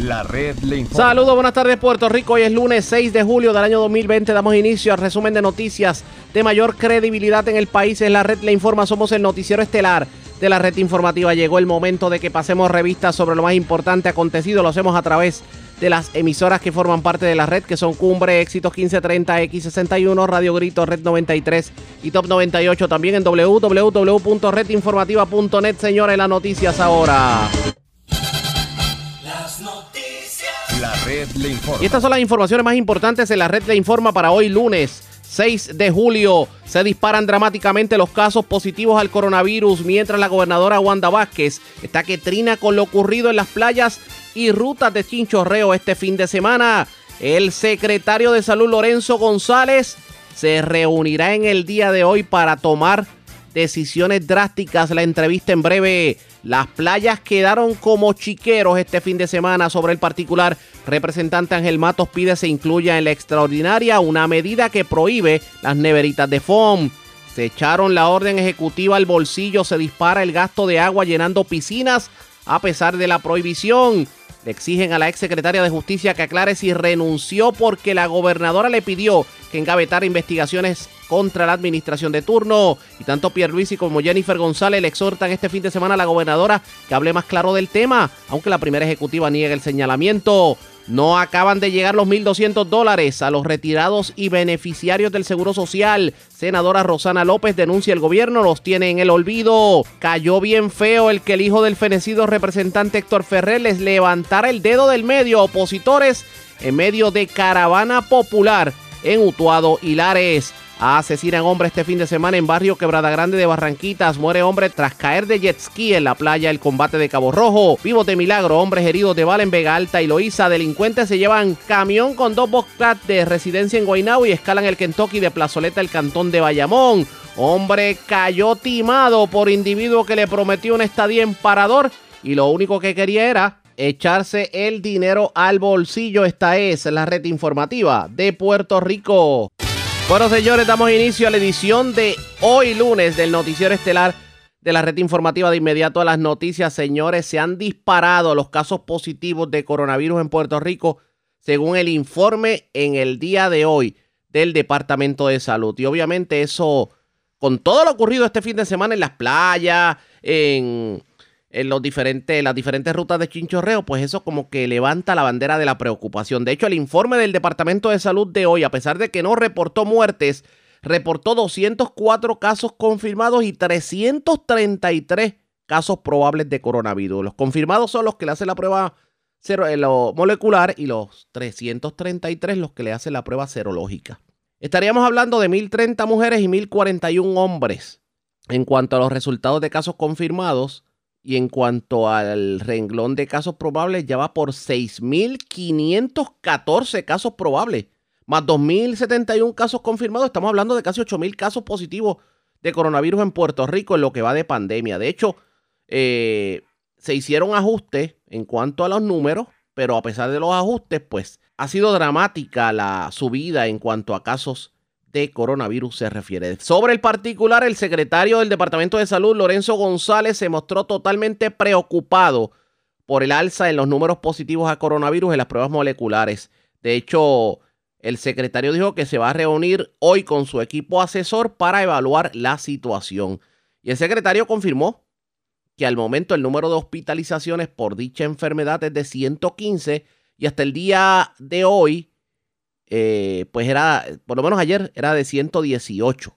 La red le informa. Saludos, buenas tardes Puerto Rico. Hoy es lunes 6 de julio del año 2020. Damos inicio al resumen de noticias de mayor credibilidad en el país. Es la red le informa. Somos el noticiero estelar de la red informativa. Llegó el momento de que pasemos revistas sobre lo más importante acontecido. Lo hacemos a través de las emisoras que forman parte de la red, que son Cumbre, Éxitos 1530, X61, Radio Grito, Red 93 y Top 98. También en www.redinformativa.net. Señores, las noticias ahora. Le. Y estas son las informaciones más importantes en la red de informa para hoy lunes 6 de julio. Se disparan dramáticamente los casos positivos al coronavirus mientras la gobernadora Wanda Vázquez está que trina con lo ocurrido en las playas y rutas de chinchorreo este fin de semana. El secretario de Salud Lorenzo González se reunirá en el día de hoy para tomar decisiones drásticas. La entrevista en breve. Las playas quedaron como chiqueros este fin de semana sobre el particular. Representante Ángel Matos pide se incluya en la extraordinaria una medida que prohíbe las neveritas de foam. Se echaron la orden ejecutiva al bolsillo, se dispara el gasto de agua llenando piscinas a pesar de la prohibición. Le exigen a la exsecretaria de Justicia que aclare si renunció porque la gobernadora le pidió que engavetara investigaciones contra la administración de turno. Y tanto Pierluisi como Jennifer González le exhortan este fin de semana a la gobernadora que hable más claro del tema, aunque la primera ejecutiva niega el señalamiento. No acaban de llegar los 1.200 dólares a los retirados y beneficiarios del Seguro Social. Senadora Rosana López denuncia el gobierno los tiene en el olvido. Cayó bien feo el que el hijo del fenecido representante Héctor Ferrer les levantara el dedo del medio opositores en medio de caravana popular en Utuado Hilares. Asesinan hombre este fin de semana en barrio Quebrada Grande de Barranquitas. Muere hombre tras caer de jet ski en la playa El Combate de Cabo Rojo. Vivos de milagro, hombres heridos de bala Vega Alta y Loíza. Delincuentes se llevan camión con dos Bobcat de residencia en Guaynabo y escalan el Kentucky de Plazoleta el cantón de Bayamón. Hombre cayó timado por individuo que le prometió una estadía en parador y lo único que quería era echarse el dinero al bolsillo. Esta es la red informativa de Puerto Rico. Bueno, señores, damos inicio a la edición de hoy lunes del noticiero estelar de la red informativa de inmediato a las noticias. Señores, se han disparado los casos positivos de coronavirus en Puerto Rico según el informe en el día de hoy del Departamento de Salud. Y obviamente eso, con todo lo ocurrido este fin de semana en las playas, en en los diferentes, las diferentes rutas de chinchorreo, pues eso como que levanta la bandera de la preocupación. De hecho, el informe del Departamento de Salud de hoy, a pesar de que no reportó muertes, reportó 204 casos confirmados y 333 casos probables de coronavirus. Los confirmados son los que le hacen la prueba cero, eh, lo molecular y los 333 los que le hacen la prueba serológica. Estaríamos hablando de 1.030 mujeres y 1.041 hombres. En cuanto a los resultados de casos confirmados, y en cuanto al renglón de casos probables, ya va por 6.514 casos probables, más 2.071 casos confirmados. Estamos hablando de casi 8.000 casos positivos de coronavirus en Puerto Rico en lo que va de pandemia. De hecho, eh, se hicieron ajustes en cuanto a los números, pero a pesar de los ajustes, pues ha sido dramática la subida en cuanto a casos de coronavirus se refiere. Sobre el particular, el secretario del Departamento de Salud, Lorenzo González, se mostró totalmente preocupado por el alza en los números positivos a coronavirus en las pruebas moleculares. De hecho, el secretario dijo que se va a reunir hoy con su equipo asesor para evaluar la situación. Y el secretario confirmó que al momento el número de hospitalizaciones por dicha enfermedad es de 115 y hasta el día de hoy eh, pues era, por lo menos ayer, era de 118.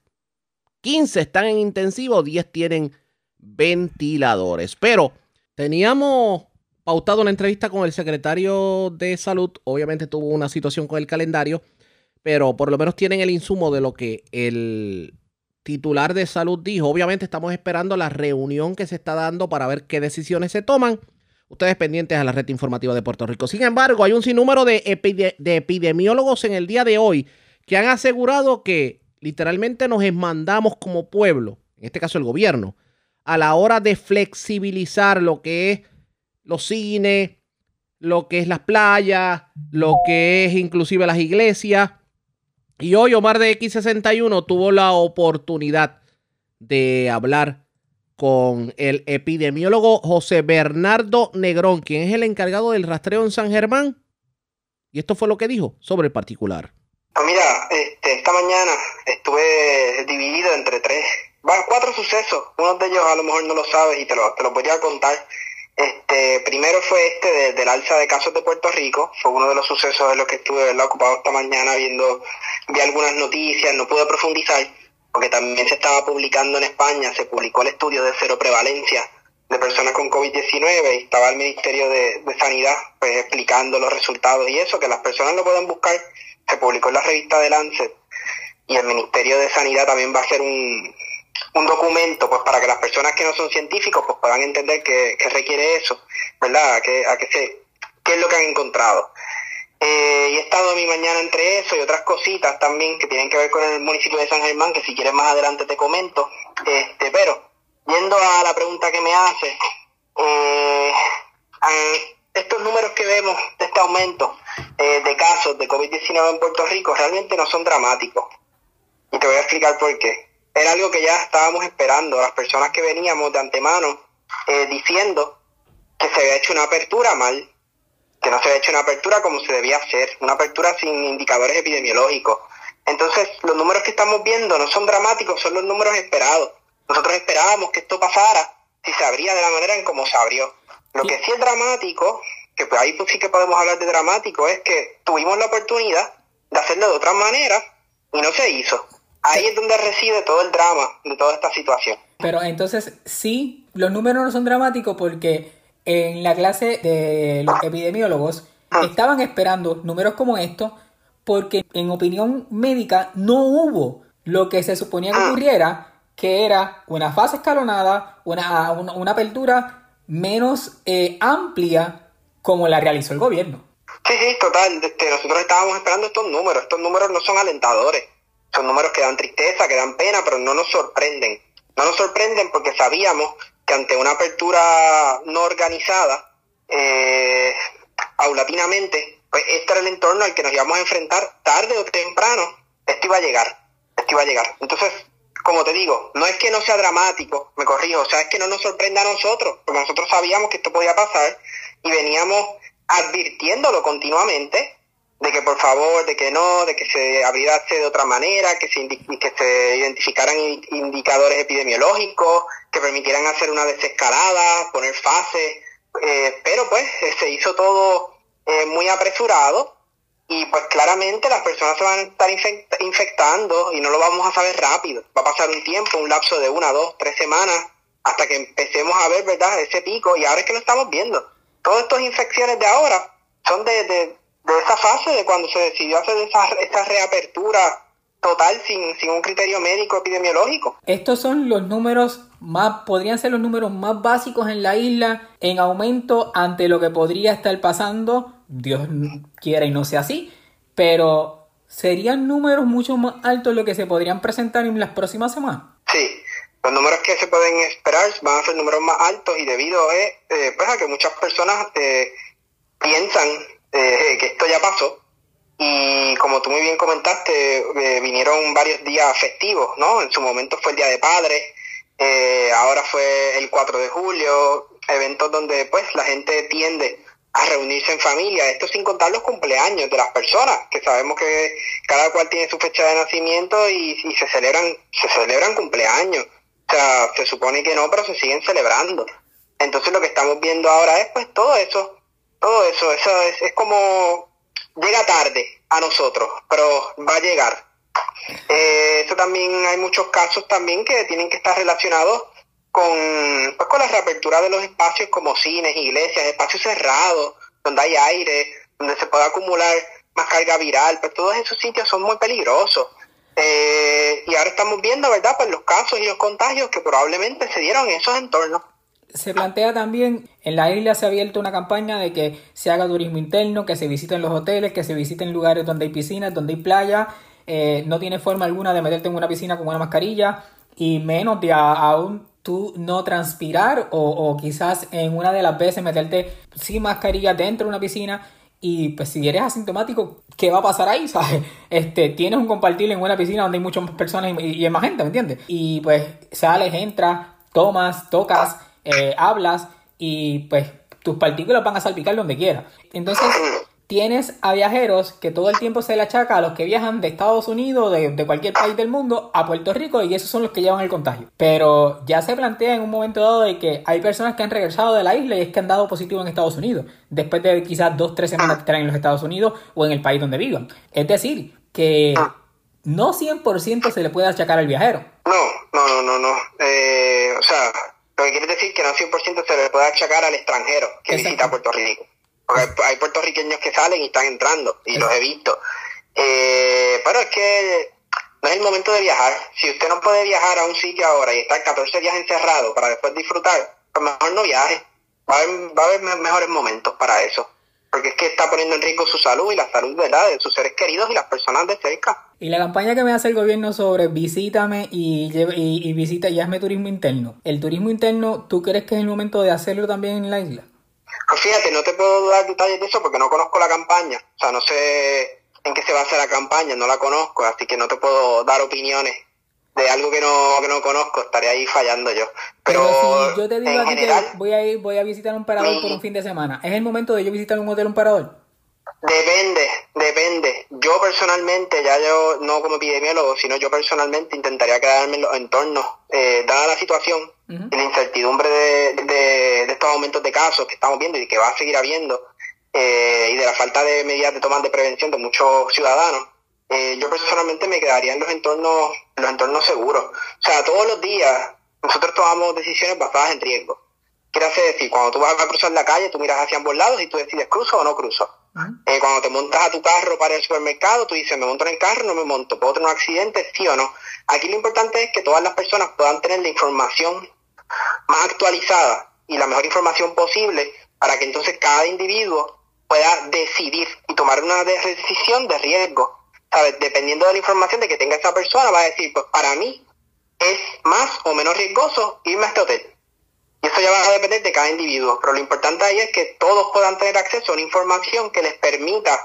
15 están en intensivo, 10 tienen ventiladores. Pero teníamos pautado una entrevista con el secretario de salud. Obviamente tuvo una situación con el calendario, pero por lo menos tienen el insumo de lo que el titular de salud dijo. Obviamente estamos esperando la reunión que se está dando para ver qué decisiones se toman. Ustedes pendientes a la red informativa de Puerto Rico. Sin embargo, hay un sinnúmero de, epidemiólogos en el día de hoy que han asegurado que literalmente nos esmandamos como pueblo, en este caso el gobierno, a la hora de flexibilizar lo que es los cines, lo que es las playas, lo que es inclusive las iglesias. Y hoy Omar de X61 tuvo la oportunidad de hablar con el epidemiólogo José Bernardo Negrón, quien es el encargado del rastreo en San Germán. Y esto fue lo que dijo sobre el particular. Pues mira, este, esta mañana estuve dividido entre tres, cuatro sucesos. Uno de ellos a lo mejor no lo sabes y te lo, te lo voy a contar. Este, primero fue este del alza de casos de Puerto Rico, fue uno de los sucesos en los que estuve ocupado esta mañana viendo, vi algunas noticias, no pude profundizar, porque también se estaba publicando en España, se publicó el estudio de cero prevalencia de personas con COVID-19 y estaba el Ministerio de, Sanidad pues, explicando los resultados y eso, que las personas lo pueden buscar, se publicó en la revista de Lancet y el Ministerio de Sanidad también va a hacer un, un documento pues para que las personas que no son científicos pues puedan entender qué, requiere eso, ¿verdad? A qué, se, qué es lo que han encontrado. Eh, y he estado mi mañana entre eso y otras cositas también que tienen que ver con el municipio de San Germán, que si quieres más adelante te comento. Este, pero, yendo a la pregunta que me hace, eh, estos números que vemos de este aumento eh, de casos de COVID-19 en Puerto Rico realmente no son dramáticos. Y te voy a explicar por qué. Era algo que ya estábamos esperando, las personas que veníamos de antemano diciendo que se había hecho una apertura mal, que no se ha hecho una apertura como se debía hacer, una apertura sin indicadores epidemiológicos. Entonces, los números que estamos viendo no son dramáticos, son los números esperados. Nosotros esperábamos que esto pasara si se abría de la manera en como se abrió. Lo que sí es dramático, que pues ahí pues sí que podemos hablar de dramático, es que tuvimos la oportunidad de hacerlo de otra manera y no se hizo. Ahí es donde reside todo el drama de toda esta situación. Pero entonces sí, los números no son dramáticos porque en la clase de los epidemiólogos ah. estaban esperando números como estos porque en opinión médica no hubo lo que se suponía que ah. ocurriera, que era una fase escalonada, una, una, apertura menos eh, amplia como la realizó el gobierno. Sí, sí, total. Este, nosotros estábamos esperando estos números. Estos números no son alentadores. Son números que dan tristeza, que dan pena, pero no nos sorprenden. No nos sorprenden porque sabíamos que ante una apertura no organizada, eh, pues este era el entorno al que nos íbamos a enfrentar tarde o temprano, esto iba a llegar, esto iba a llegar. Entonces, como te digo, no es que no sea dramático, me corrijo, o sea, es que no nos sorprenda a nosotros, porque nosotros sabíamos que esto podía pasar y veníamos advirtiéndolo continuamente de que por favor, de que no, de que se abriese de otra manera, que se, que se identificaran indicadores epidemiológicos, que permitieran hacer una desescalada, poner fases, eh, pero pues eh, se hizo todo eh, muy apresurado y pues claramente las personas se van a estar infectando y no lo vamos a saber rápido. Va a pasar un tiempo, un lapso de una, dos, tres semanas hasta que empecemos a ver, ¿verdad?, ese pico y ahora es que lo estamos viendo. Todas estas infecciones de ahora son de de esa fase, de cuando se decidió hacer esa, esa reapertura total sin, sin un criterio médico epidemiológico. Estos son los números más, podrían ser los números más básicos en la isla en aumento ante lo que podría estar pasando, Dios quiera y no sea así, pero serían números mucho más altos lo que se podrían presentar en las próximas semanas. Sí, los números que se pueden esperar van a ser números más altos y debido a, eh, pues a que muchas personas eh, piensan eh, que esto ya pasó. Y como tú muy bien comentaste, eh, vinieron varios días festivos, ¿no? En su momento fue el Día de Padres, eh, ahora fue el 4 de julio, eventos donde pues la gente tiende a reunirse en familia, esto sin contar los cumpleaños de las personas, que sabemos que cada cual tiene su fecha de nacimiento y, y se celebran, se celebran cumpleaños. O sea, se supone que no, pero se siguen celebrando. Entonces lo que estamos viendo ahora es pues todo eso, todo eso, eso es, es como llega tarde a nosotros, pero va a llegar. Eh, eso también hay muchos casos también que tienen que estar relacionados con, pues, con la reapertura de los espacios como cines, iglesias, espacios cerrados, donde hay aire, donde se puede acumular más carga viral, pues todos esos sitios son muy peligrosos. Eh, y ahora estamos viendo, ¿verdad?, pues los casos y los contagios que probablemente se dieron en esos entornos se plantea también, en la isla se ha abierto una campaña de que se haga turismo interno, que se visiten los hoteles, que se visiten lugares donde hay piscinas, donde hay playa. Eh, no tiene forma alguna de meterte en una piscina con una mascarilla y menos de aún tú no transpirar o, quizás en una de las veces meterte sin mascarilla dentro de una piscina y pues si eres asintomático, ¿qué va a pasar ahí? ¿Sabes? Este, tienes un compartible en una piscina donde hay muchas personas y, y, hay más gente, ¿me entiendes? Y pues sales, entras, tomas, tocas, eh, hablas y pues tus partículas van a salpicar donde quiera. Entonces, tienes a viajeros que todo el tiempo se le achaca a los que viajan de Estados Unidos, de, de, cualquier país del mundo, a Puerto Rico y esos son los que llevan el contagio. Pero ya se plantea en un momento dado de que hay personas que han regresado de la isla y es que han dado positivo en Estados Unidos, después de quizás dos, tres semanas que están en los Estados Unidos o en el país donde vivan. Es decir, que no 100% se le puede achacar al viajero. No, no, no, no, no. Eh, o sea, lo que quiere decir que no 100% se le puede achacar al extranjero que Exacto. visita Puerto Rico. Porque hay, puertorriqueños que salen y están entrando, y los he visto. Eh, pero es que no es el momento de viajar. Si usted no puede viajar a un sitio ahora y estar 14 días encerrado para después disfrutar, pues mejor no viaje. Va a haber, va a haber me- mejores momentos para eso. Porque es que está poniendo en riesgo su salud y la salud ¿verdad? de sus seres queridos y las personas de cerca. Y la campaña que me hace el gobierno sobre visítame y, y, y visita y hazme turismo interno. El turismo interno, ¿tú crees que es el momento de hacerlo también en la isla? Pues fíjate, no te puedo dar detalles de eso porque no conozco la campaña. O sea, no sé en qué se basa la campaña, no la conozco, así que no te puedo dar opiniones de algo que no, que no conozco, estaré ahí fallando yo. Pero, Pero si yo te digo a ti general, que voy a ir, voy a visitar un parador mi- por un fin de semana, ¿es el momento de yo visitar un hotel un parador? Depende, depende. Yo personalmente, ya yo no como epidemiólogo, sino yo personalmente intentaría quedarme en los entornos, eh, dada la situación y la incertidumbre de, de- de estos aumentos de casos que estamos viendo y que va a seguir habiendo, eh, y de la falta de medidas de toma de prevención de muchos ciudadanos. Eh, yo personalmente me quedaría en los entornos, en los entornos seguros. O sea, todos los días nosotros tomamos decisiones basadas en riesgo. Quiere decir, cuando tú vas a cruzar la calle, tú miras hacia ambos lados y tú decides cruzo o no cruzo. Eh, cuando te montas a tu carro para el supermercado, tú dices, me monto en el carro, no me monto, puedo tener un accidente, sí o no. Aquí lo importante es que todas las personas puedan tener la información más actualizada y la mejor información posible para que entonces cada individuo pueda decidir y tomar una de- decisión de riesgo. Dependiendo de la información de que tenga esa persona, va a decir, pues para mí es más o menos riesgoso irme a este hotel. Y eso ya va a depender de cada individuo. Pero lo importante ahí es que todos puedan tener acceso a una información que les permita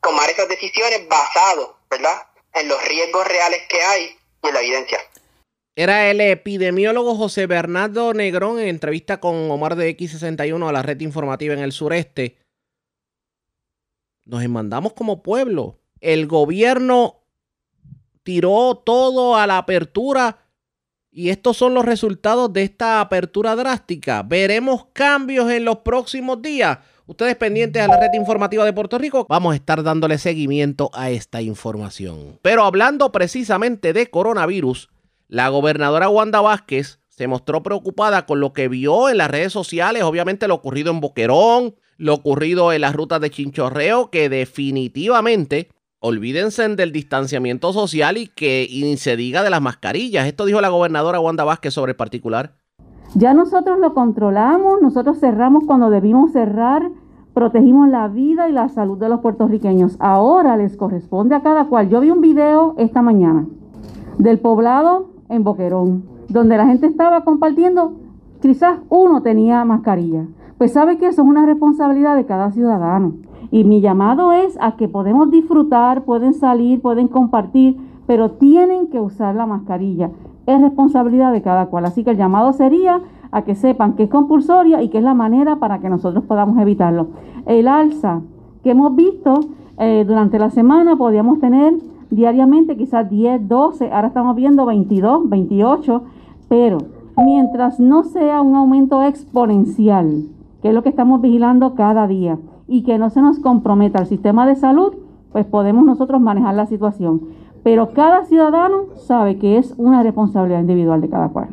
tomar esas decisiones basado, ¿verdad? En los riesgos reales que hay y en la evidencia. Era el epidemiólogo José Bernardo Negrón en entrevista con Omar de X61 a la red informativa en el sureste. Nos mandamos como pueblo. El gobierno tiró todo a la apertura y estos son los resultados de esta apertura drástica. Veremos cambios en los próximos días. Ustedes pendientes a la red informativa de Puerto Rico, vamos a estar dándole seguimiento a esta información. Pero hablando precisamente de coronavirus, la gobernadora Wanda Vázquez se mostró preocupada con lo que vio en las redes sociales, obviamente lo ocurrido en Boquerón, lo ocurrido en las rutas de Chinchorreo, que definitivamente olvídense del distanciamiento social y que se diga de las mascarillas. Esto dijo la gobernadora Wanda Vázquez sobre el particular. Ya nosotros lo controlamos, nosotros cerramos cuando debimos cerrar, protegimos la vida y la salud de los puertorriqueños. Ahora les corresponde a cada cual. Yo vi un video esta mañana del poblado en Boquerón, donde la gente estaba compartiendo, quizás uno tenía mascarilla. Pues sabe que eso es una responsabilidad de cada ciudadano. Y mi llamado es a que podemos disfrutar, pueden salir, pueden compartir, pero tienen que usar la mascarilla. Es responsabilidad de cada cual. Así que el llamado sería a que sepan que es compulsoria y que es la manera para que nosotros podamos evitarlo. El alza que hemos visto eh, durante la semana podíamos tener diariamente quizás 10, 12, ahora estamos viendo 22, 28, pero mientras no sea un aumento exponencial, que es lo que estamos vigilando cada día, y que no se nos comprometa el sistema de salud, pues podemos nosotros manejar la situación. Pero cada ciudadano sabe que es una responsabilidad individual de cada cual.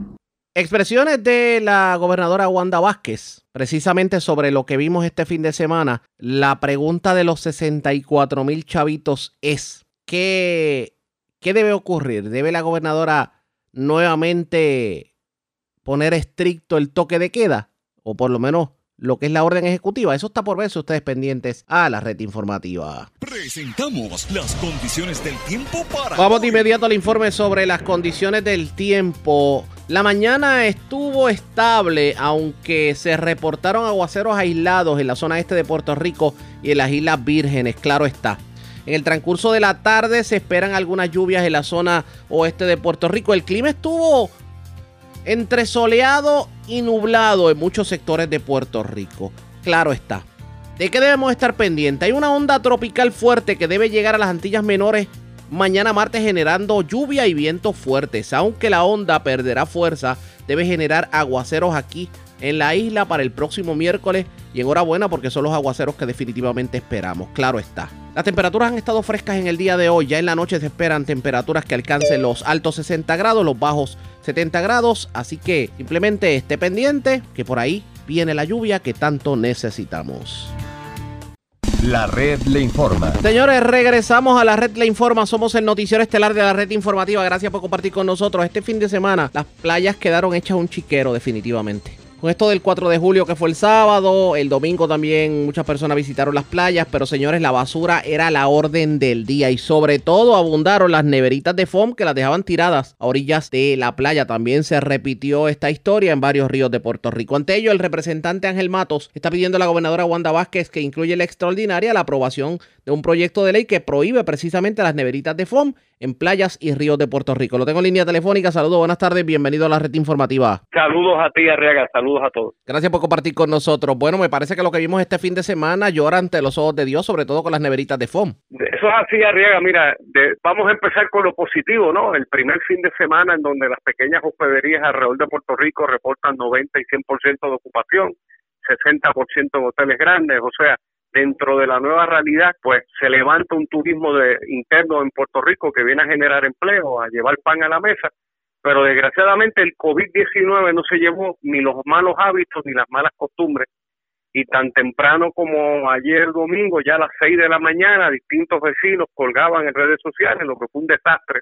Expresiones de la gobernadora Wanda Vázquez, precisamente sobre lo que vimos este fin de semana. La pregunta de los 64 mil chavitos es, ¿qué, ¿qué debe ocurrir? ¿Debe la gobernadora nuevamente poner estricto el toque de queda? O por lo menos lo que es la orden ejecutiva. Eso está por verse ustedes pendientes a la red informativa. Presentamos las condiciones del tiempo para. Vamos de inmediato al informe sobre las condiciones del tiempo. La mañana estuvo estable, aunque se reportaron aguaceros aislados en la zona este de Puerto Rico y en las Islas Vírgenes, claro está. En el transcurso de la tarde se esperan algunas lluvias en la zona oeste de Puerto Rico. El clima estuvo Entre soleado y nublado en muchos sectores de Puerto Rico. Claro está. ¿De qué debemos estar pendientes? Hay una onda tropical fuerte que debe llegar a las Antillas Menores mañana martes generando lluvia y vientos fuertes. Aunque la onda perderá fuerza, debe generar aguaceros aquí en la isla para el próximo miércoles. Y enhorabuena porque son los aguaceros que definitivamente esperamos. Claro está. Las temperaturas han estado frescas en el día de hoy. Ya en la noche se esperan temperaturas que alcancen los altos 60 grados, los bajos 70 grados. Así que simplemente esté pendiente que por ahí viene la lluvia que tanto necesitamos. La red le informa. Señores, regresamos a la red le informa. Somos el noticiero estelar de la red informativa. Gracias por compartir con nosotros. Este fin de semana las playas quedaron hechas un chiquero definitivamente. Con esto del 4 de julio que fue el sábado, el domingo también muchas personas visitaron las playas, pero señores, la basura era la orden del día y sobre todo abundaron las neveritas de foam que las dejaban tiradas a orillas de la playa. También se repitió esta historia en varios ríos de Puerto Rico. Ante ello, el representante Ángel Matos está pidiendo a la gobernadora Wanda Vázquez que incluya la extraordinaria la aprobación de un proyecto de ley que prohíbe precisamente las neveritas de foam en playas y ríos de Puerto Rico. Lo tengo en línea telefónica. Saludos, buenas tardes, bienvenido a la red informativa. Saludos a ti, Arriaga, saludos a todos. Gracias por compartir con nosotros. Bueno, me parece que lo que vimos este fin de semana llora ante los ojos de Dios, sobre todo con las neveritas de FOM. Eso es así, Arriaga. Mira, vamos a empezar con lo positivo, ¿no? El primer fin de semana en donde las pequeñas hospederías alrededor de Puerto Rico reportan 90 y 100% de ocupación, 60% en hoteles grandes, o sea, dentro de la nueva realidad, pues se levanta un turismo de, interno en Puerto Rico que viene a generar empleo, a llevar pan a la mesa, pero desgraciadamente el COVID-19 no se llevó ni los malos hábitos ni las malas costumbres y tan temprano como ayer domingo, ya a las seis de la mañana, distintos vecinos colgaban en redes sociales lo que fue un desastre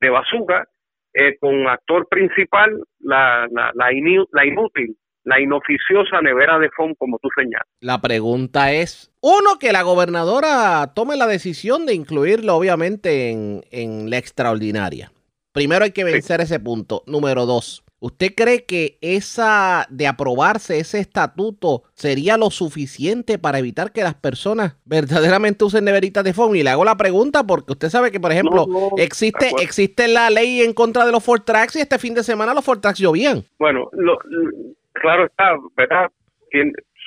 de basura, eh, con actor principal la, la, la, la inútil la inoficiosa nevera de FOM, como tú señalas. La pregunta es, uno, que la gobernadora tome la decisión de incluirlo, obviamente, en, en la extraordinaria. Primero hay que vencer ese punto. Número dos, ¿usted cree que esa de aprobarse ese estatuto sería lo suficiente para evitar que las personas verdaderamente usen neveritas de FOM? Y le hago la pregunta porque usted sabe que, por ejemplo, existe, existe la ley en contra de los Ford Tracks y este fin de semana los Ford Tracks llovían. Bueno, lo, claro está, ¿verdad?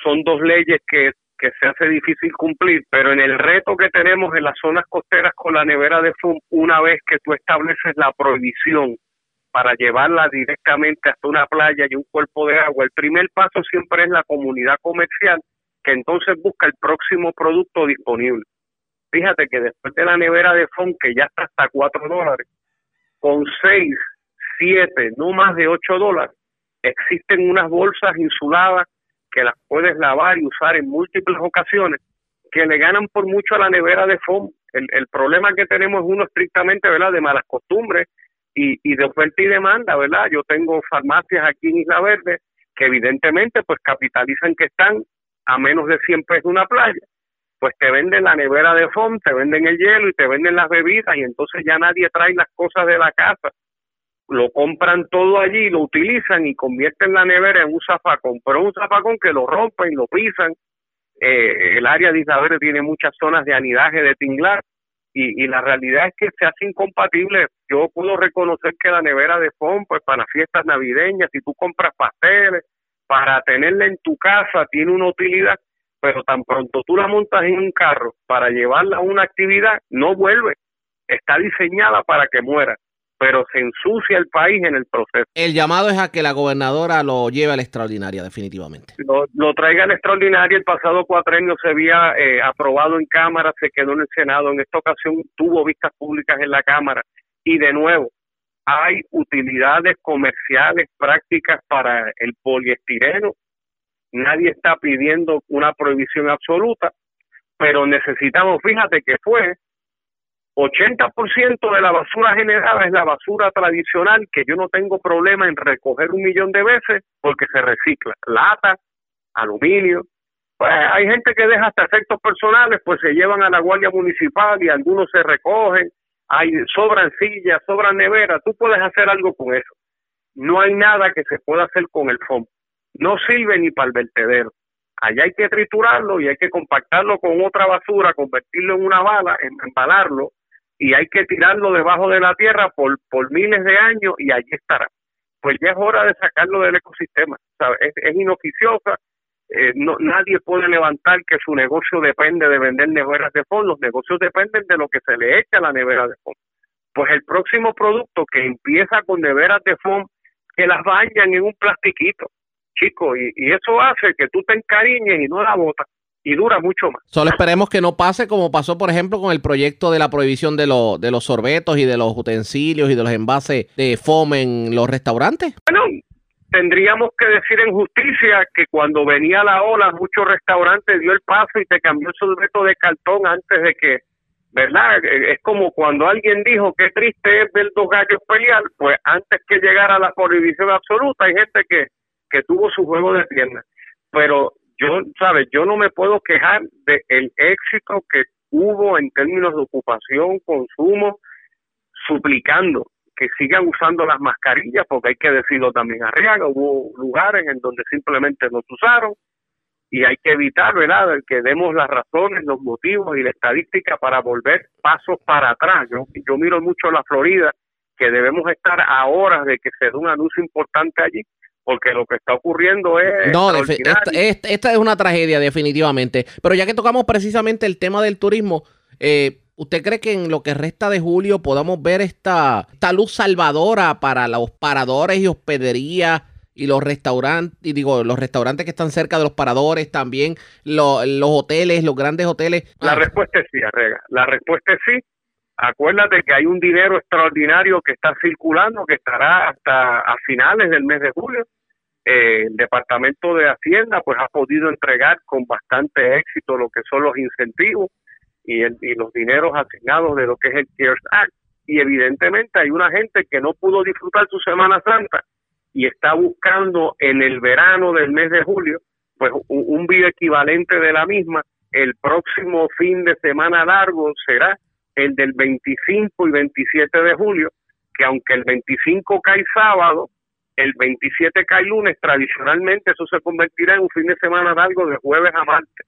Son dos leyes que, que se hace difícil cumplir, pero en el reto que tenemos en las zonas costeras con la nevera de FUM, una vez que tú estableces la prohibición para llevarla directamente hasta una playa y un cuerpo de agua, el primer paso siempre es la comunidad comercial que entonces busca el próximo producto disponible. Fíjate que después de la nevera de FOM, que ya está hasta 4 dólares, con 6, 7, no más de 8 dólares, existen unas bolsas insuladas que las puedes lavar y usar en múltiples ocasiones que le ganan por mucho a la nevera de foam. El, problema que tenemos es uno estrictamente, ¿verdad?, de malas costumbres y, de oferta y demanda, ¿verdad? Yo tengo farmacias aquí en Isla Verde que evidentemente pues capitalizan que están a menos de 100 pesos una playa. Pues te venden la nevera de foam, te venden el hielo y te venden las bebidas y entonces ya nadie trae las cosas de la casa lo compran todo allí, lo utilizan y convierten la nevera en un zafacón, pero un zafacón que lo rompen, lo pisan. Eh, el área de Isabel tiene muchas zonas de anidaje de tinglar y, y, la realidad es que se hace incompatible. Yo puedo reconocer que la nevera de FOM, pues para fiestas navideñas, si tú compras pasteles, para tenerla en tu casa tiene una utilidad, pero tan pronto tú la montas en un carro para llevarla a una actividad, no vuelve. Está diseñada para que muera pero se ensucia el país en el proceso. El llamado es a que la gobernadora lo lleve a la extraordinaria, definitivamente. Lo, lo traiga a la extraordinaria. El pasado cuatrenio se había eh, aprobado en Cámara, se quedó en el Senado. En esta ocasión tuvo vistas públicas en la Cámara. Y de nuevo, hay utilidades comerciales prácticas para el poliestireno. Nadie está pidiendo una prohibición absoluta, pero necesitamos, fíjate que fue 80% de la basura generada es la basura tradicional que yo no tengo problema en recoger un millón de veces porque se recicla. Lata, aluminio. Pues hay gente que deja hasta efectos personales, pues se llevan a la guardia municipal y algunos se recogen. Hay sobran sillas, sobran neveras. Tú puedes hacer algo con eso. No hay nada que se pueda hacer con el fondo. No sirve ni para el vertedero. Allá hay que triturarlo y hay que compactarlo con otra basura, convertirlo en una bala, embalarlo y hay que tirarlo debajo de la tierra por, miles de años y allí estará. pues ya es hora de sacarlo del ecosistema. Es, inoficiosa, eh, nadie puede levantar que su negocio depende de vender neveras de fondo, los negocios dependen de lo que se le echa a la nevera de fondo. Pues el próximo producto que empieza con neveras de fondo, que las bañan en un plastiquito, chico, y, y eso hace que tú te encariñes y no la botas y dura mucho más. Solo esperemos que no pase como pasó, por ejemplo, con el proyecto de la prohibición de, lo, de los sorbetos y de los utensilios y de los envases de foam en los restaurantes. Bueno, tendríamos que decir en justicia que cuando venía la ola, muchos restaurantes dio el paso y te cambió el sorbeto de cartón antes de que, ¿verdad? Es como cuando alguien dijo que triste es ver dos gallos pelear, pues antes que llegara la prohibición absoluta, hay gente que, que tuvo su juego de piernas. Pero yo, ¿sabes? Yo no me puedo quejar del el éxito que hubo en términos de ocupación, consumo, suplicando que sigan usando las mascarillas, porque hay que decirlo también arriba, hubo lugares en donde simplemente no se usaron y hay que evitar, ¿verdad?, que demos las razones, los motivos y la estadística para volver pasos para atrás. Yo, yo miro mucho la Florida, que debemos estar a horas de que se dé un anuncio importante allí, porque lo que está ocurriendo es... No, esta, es una tragedia definitivamente. Pero ya que tocamos precisamente el tema del turismo, eh, ¿usted cree que en lo que resta de julio podamos ver esta, esta luz salvadora para los paradores y hospederías? y los restaurantes, y digo, los restaurantes que están cerca de los paradores, también los hoteles, los grandes hoteles. La respuesta es sí, Arrega. La respuesta es sí. Acuérdate que hay un dinero extraordinario que está circulando, que estará hasta a finales del mes de julio eh, el Departamento de Hacienda pues ha podido entregar con bastante éxito lo que son los incentivos y, y los dineros asignados de lo que es el CARES Act. Y evidentemente hay una gente que no pudo disfrutar su Semana Santa y está buscando en el verano del mes de julio pues un, un equivalente de la misma. El próximo fin de semana largo será el del 25 y 27 de julio, que aunque el 25 cae sábado, el 27 cae lunes, tradicionalmente eso se convertirá en un fin de semana largo de jueves a martes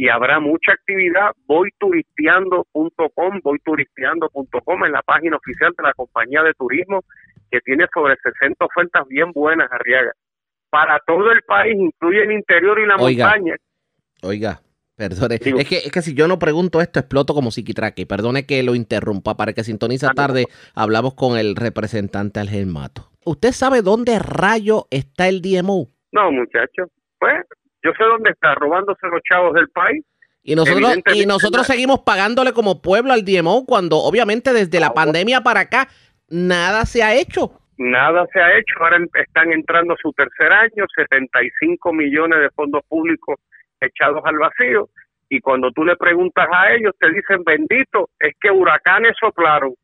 y habrá mucha actividad. Voyturisteando.com, voyturisteando.com en la página oficial de la compañía de turismo que tiene sobre 60 ofertas bien buenas, Arriaga. Para todo el país, incluye el interior y la montaña. Oiga, perdone. Es que, es que si yo no pregunto esto, exploto como psiquitraque. Perdone que lo interrumpa. Para que sintoniza tarde, hablamos con el representante Algel Mato. ¿Usted sabe dónde rayo está el DMO? No, muchacho. Pues yo sé dónde está, robándose los chavos del país. Y nosotros, y nosotros seguimos pagándole como pueblo al DMO cuando obviamente desde la pandemia para acá nada se ha hecho. Nada se ha hecho. Ahora están entrando su tercer año, 75 millones de fondos públicos echados al vacío. Y cuando tú le preguntas a ellos, te dicen, bendito, es que huracanes soplaron,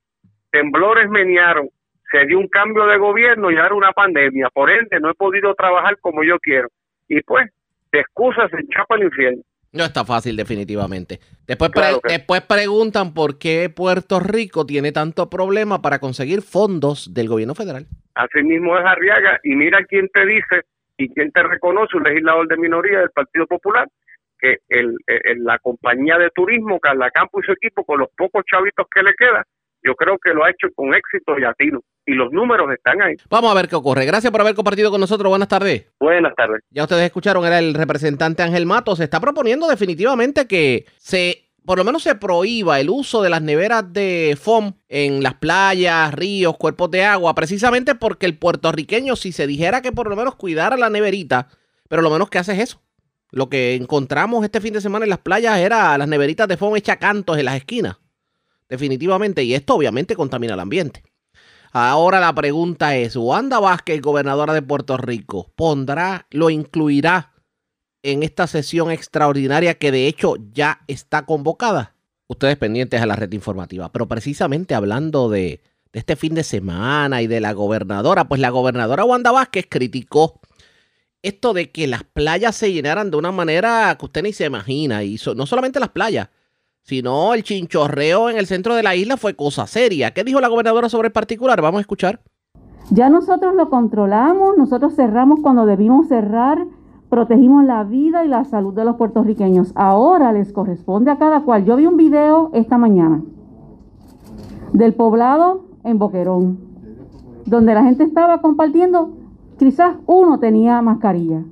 temblores menearon, se dio un cambio de gobierno y ahora una pandemia, por ende no he podido trabajar como yo quiero. Y pues, te excusas, en chapa el infierno. No está fácil, definitivamente. Después, después preguntan por qué Puerto Rico tiene tanto problema para conseguir fondos del gobierno federal. Así mismo es Arriaga, y mira quién te dice y quién te reconoce, un legislador de minoría del Partido Popular, que el, la compañía de turismo, Carla Campo y su equipo, con los pocos chavitos que le quedan, yo creo que lo ha hecho con éxito y a tiro. Y los números están ahí. Vamos a ver qué ocurre. Gracias por haber compartido con nosotros. Buenas tardes. Buenas tardes. Ya ustedes escucharon, era el representante Ángel Mato. Se está proponiendo definitivamente que se por lo menos se prohíba el uso de las neveras de foam en las playas, ríos, cuerpos de agua, precisamente porque el puertorriqueño, si se dijera que por lo menos cuidara la neverita, pero lo menos que hace es eso. Lo que encontramos este fin de semana en las playas era las neveritas de foam hecha cantos en las esquinas definitivamente, y esto obviamente contamina el ambiente. Ahora la pregunta es, ¿Wanda Vázquez, gobernadora de Puerto Rico, pondrá, lo incluirá en esta sesión extraordinaria que de hecho ya está convocada? Ustedes pendientes a la red informativa, pero precisamente hablando de, este fin de semana y de la gobernadora, pues la gobernadora Wanda Vázquez criticó esto de que las playas se llenaran de una manera que usted ni se imagina, y no solamente las playas, sino el chinchorreo en el centro de la isla fue cosa seria. ¿Qué dijo la gobernadora sobre el particular? Vamos a escuchar. Ya nosotros lo controlamos, nosotros cerramos cuando debimos cerrar, protegimos la vida y la salud de los puertorriqueños. Ahora les corresponde a cada cual. Yo vi un video esta mañana del poblado en Boquerón. donde la gente estaba compartiendo, quizás uno tenía mascarilla.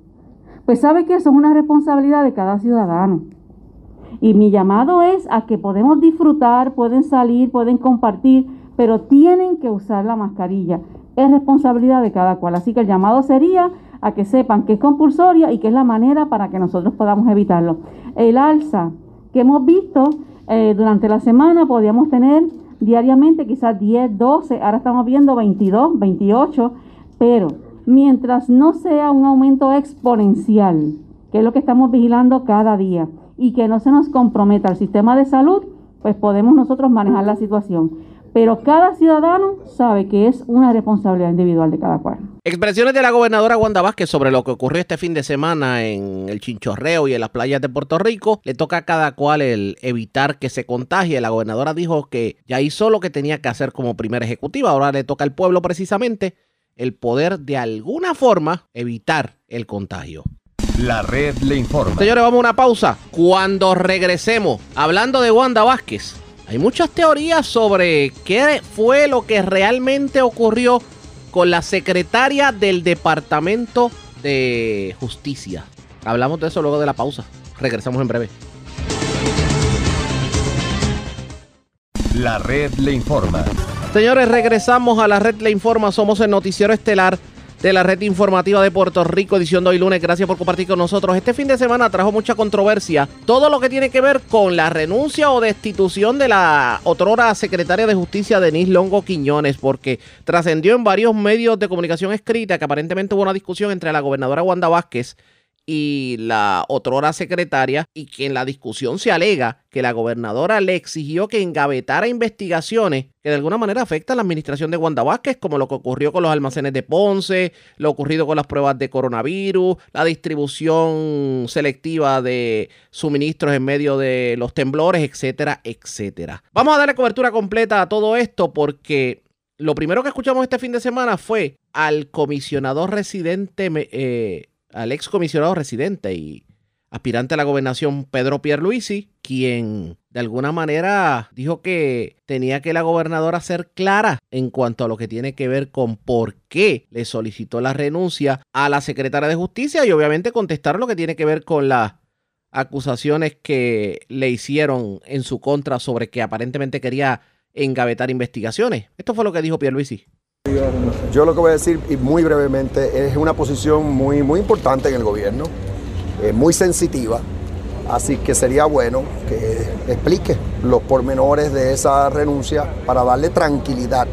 Pues sabe que eso es una responsabilidad de cada ciudadano. Y mi llamado es a que podemos disfrutar, pueden salir, pueden compartir, pero tienen que usar la mascarilla. Es responsabilidad de cada cual. Así que el llamado sería a que sepan que es compulsoria y que es la manera para que nosotros podamos evitarlo. El alza que hemos visto eh, durante la semana, podíamos tener diariamente quizás 10, 12, ahora estamos viendo 22, 28, pero mientras no sea un aumento exponencial, que es lo que estamos vigilando cada día, y que no se nos comprometa el sistema de salud, pues podemos nosotros manejar la situación. Pero cada ciudadano sabe que es una responsabilidad individual de cada cual. Expresiones de la gobernadora Wanda Vázquez sobre lo que ocurrió este fin de semana en el Chinchorreo y en las playas de Puerto Rico. Le toca a cada cual el evitar que se contagie. La gobernadora dijo que ya hizo lo que tenía que hacer como primera ejecutiva. Ahora le toca al pueblo precisamente el poder de alguna forma evitar el contagio. La red le informa. Señores, vamos a una pausa. Cuando regresemos, hablando de Wanda Vázquez, hay muchas teorías sobre qué fue lo que realmente ocurrió con la secretaria del Departamento de Justicia. Hablamos de eso luego de la pausa. Regresamos en breve. La red le informa. Señores, regresamos a la red Le Informa. Somos el noticiero estelar de la red informativa de Puerto Rico, edición de hoy lunes. Gracias por compartir con nosotros. Este fin de semana trajo mucha controversia. Todo lo que tiene que ver con la renuncia o destitución de la otrora secretaria de Justicia, Denise Longo Quiñones, porque trascendió en varios medios de comunicación escrita que aparentemente hubo una discusión entre la gobernadora Wanda Vázquez y la otrora secretaria y que en la discusión se alega que la gobernadora le exigió que engavetara investigaciones que de alguna manera afectan la administración de Wanda Vázquez, como lo que ocurrió con los almacenes de Ponce, lo ocurrido con las pruebas de coronavirus, la distribución selectiva de suministros en medio de los temblores, etcétera, etcétera. Vamos a darle cobertura completa a todo esto porque lo primero que escuchamos este fin de semana fue al comisionador residente eh, al ex comisionado residente y aspirante a la gobernación Pedro Pierluisi, quien de alguna manera dijo que tenía que la gobernadora ser clara en cuanto a lo que tiene que ver con por qué le solicitó la renuncia a la secretaria de justicia y obviamente contestar lo que tiene que ver con las acusaciones que le hicieron en su contra sobre que aparentemente quería engavetar investigaciones. Esto fue lo que dijo Pierluisi. Yo lo que voy a decir, y muy brevemente, es una posición muy, muy importante en el gobierno, eh, muy sensitiva, así que sería bueno que explique los pormenores de esa renuncia para darle tranquilidad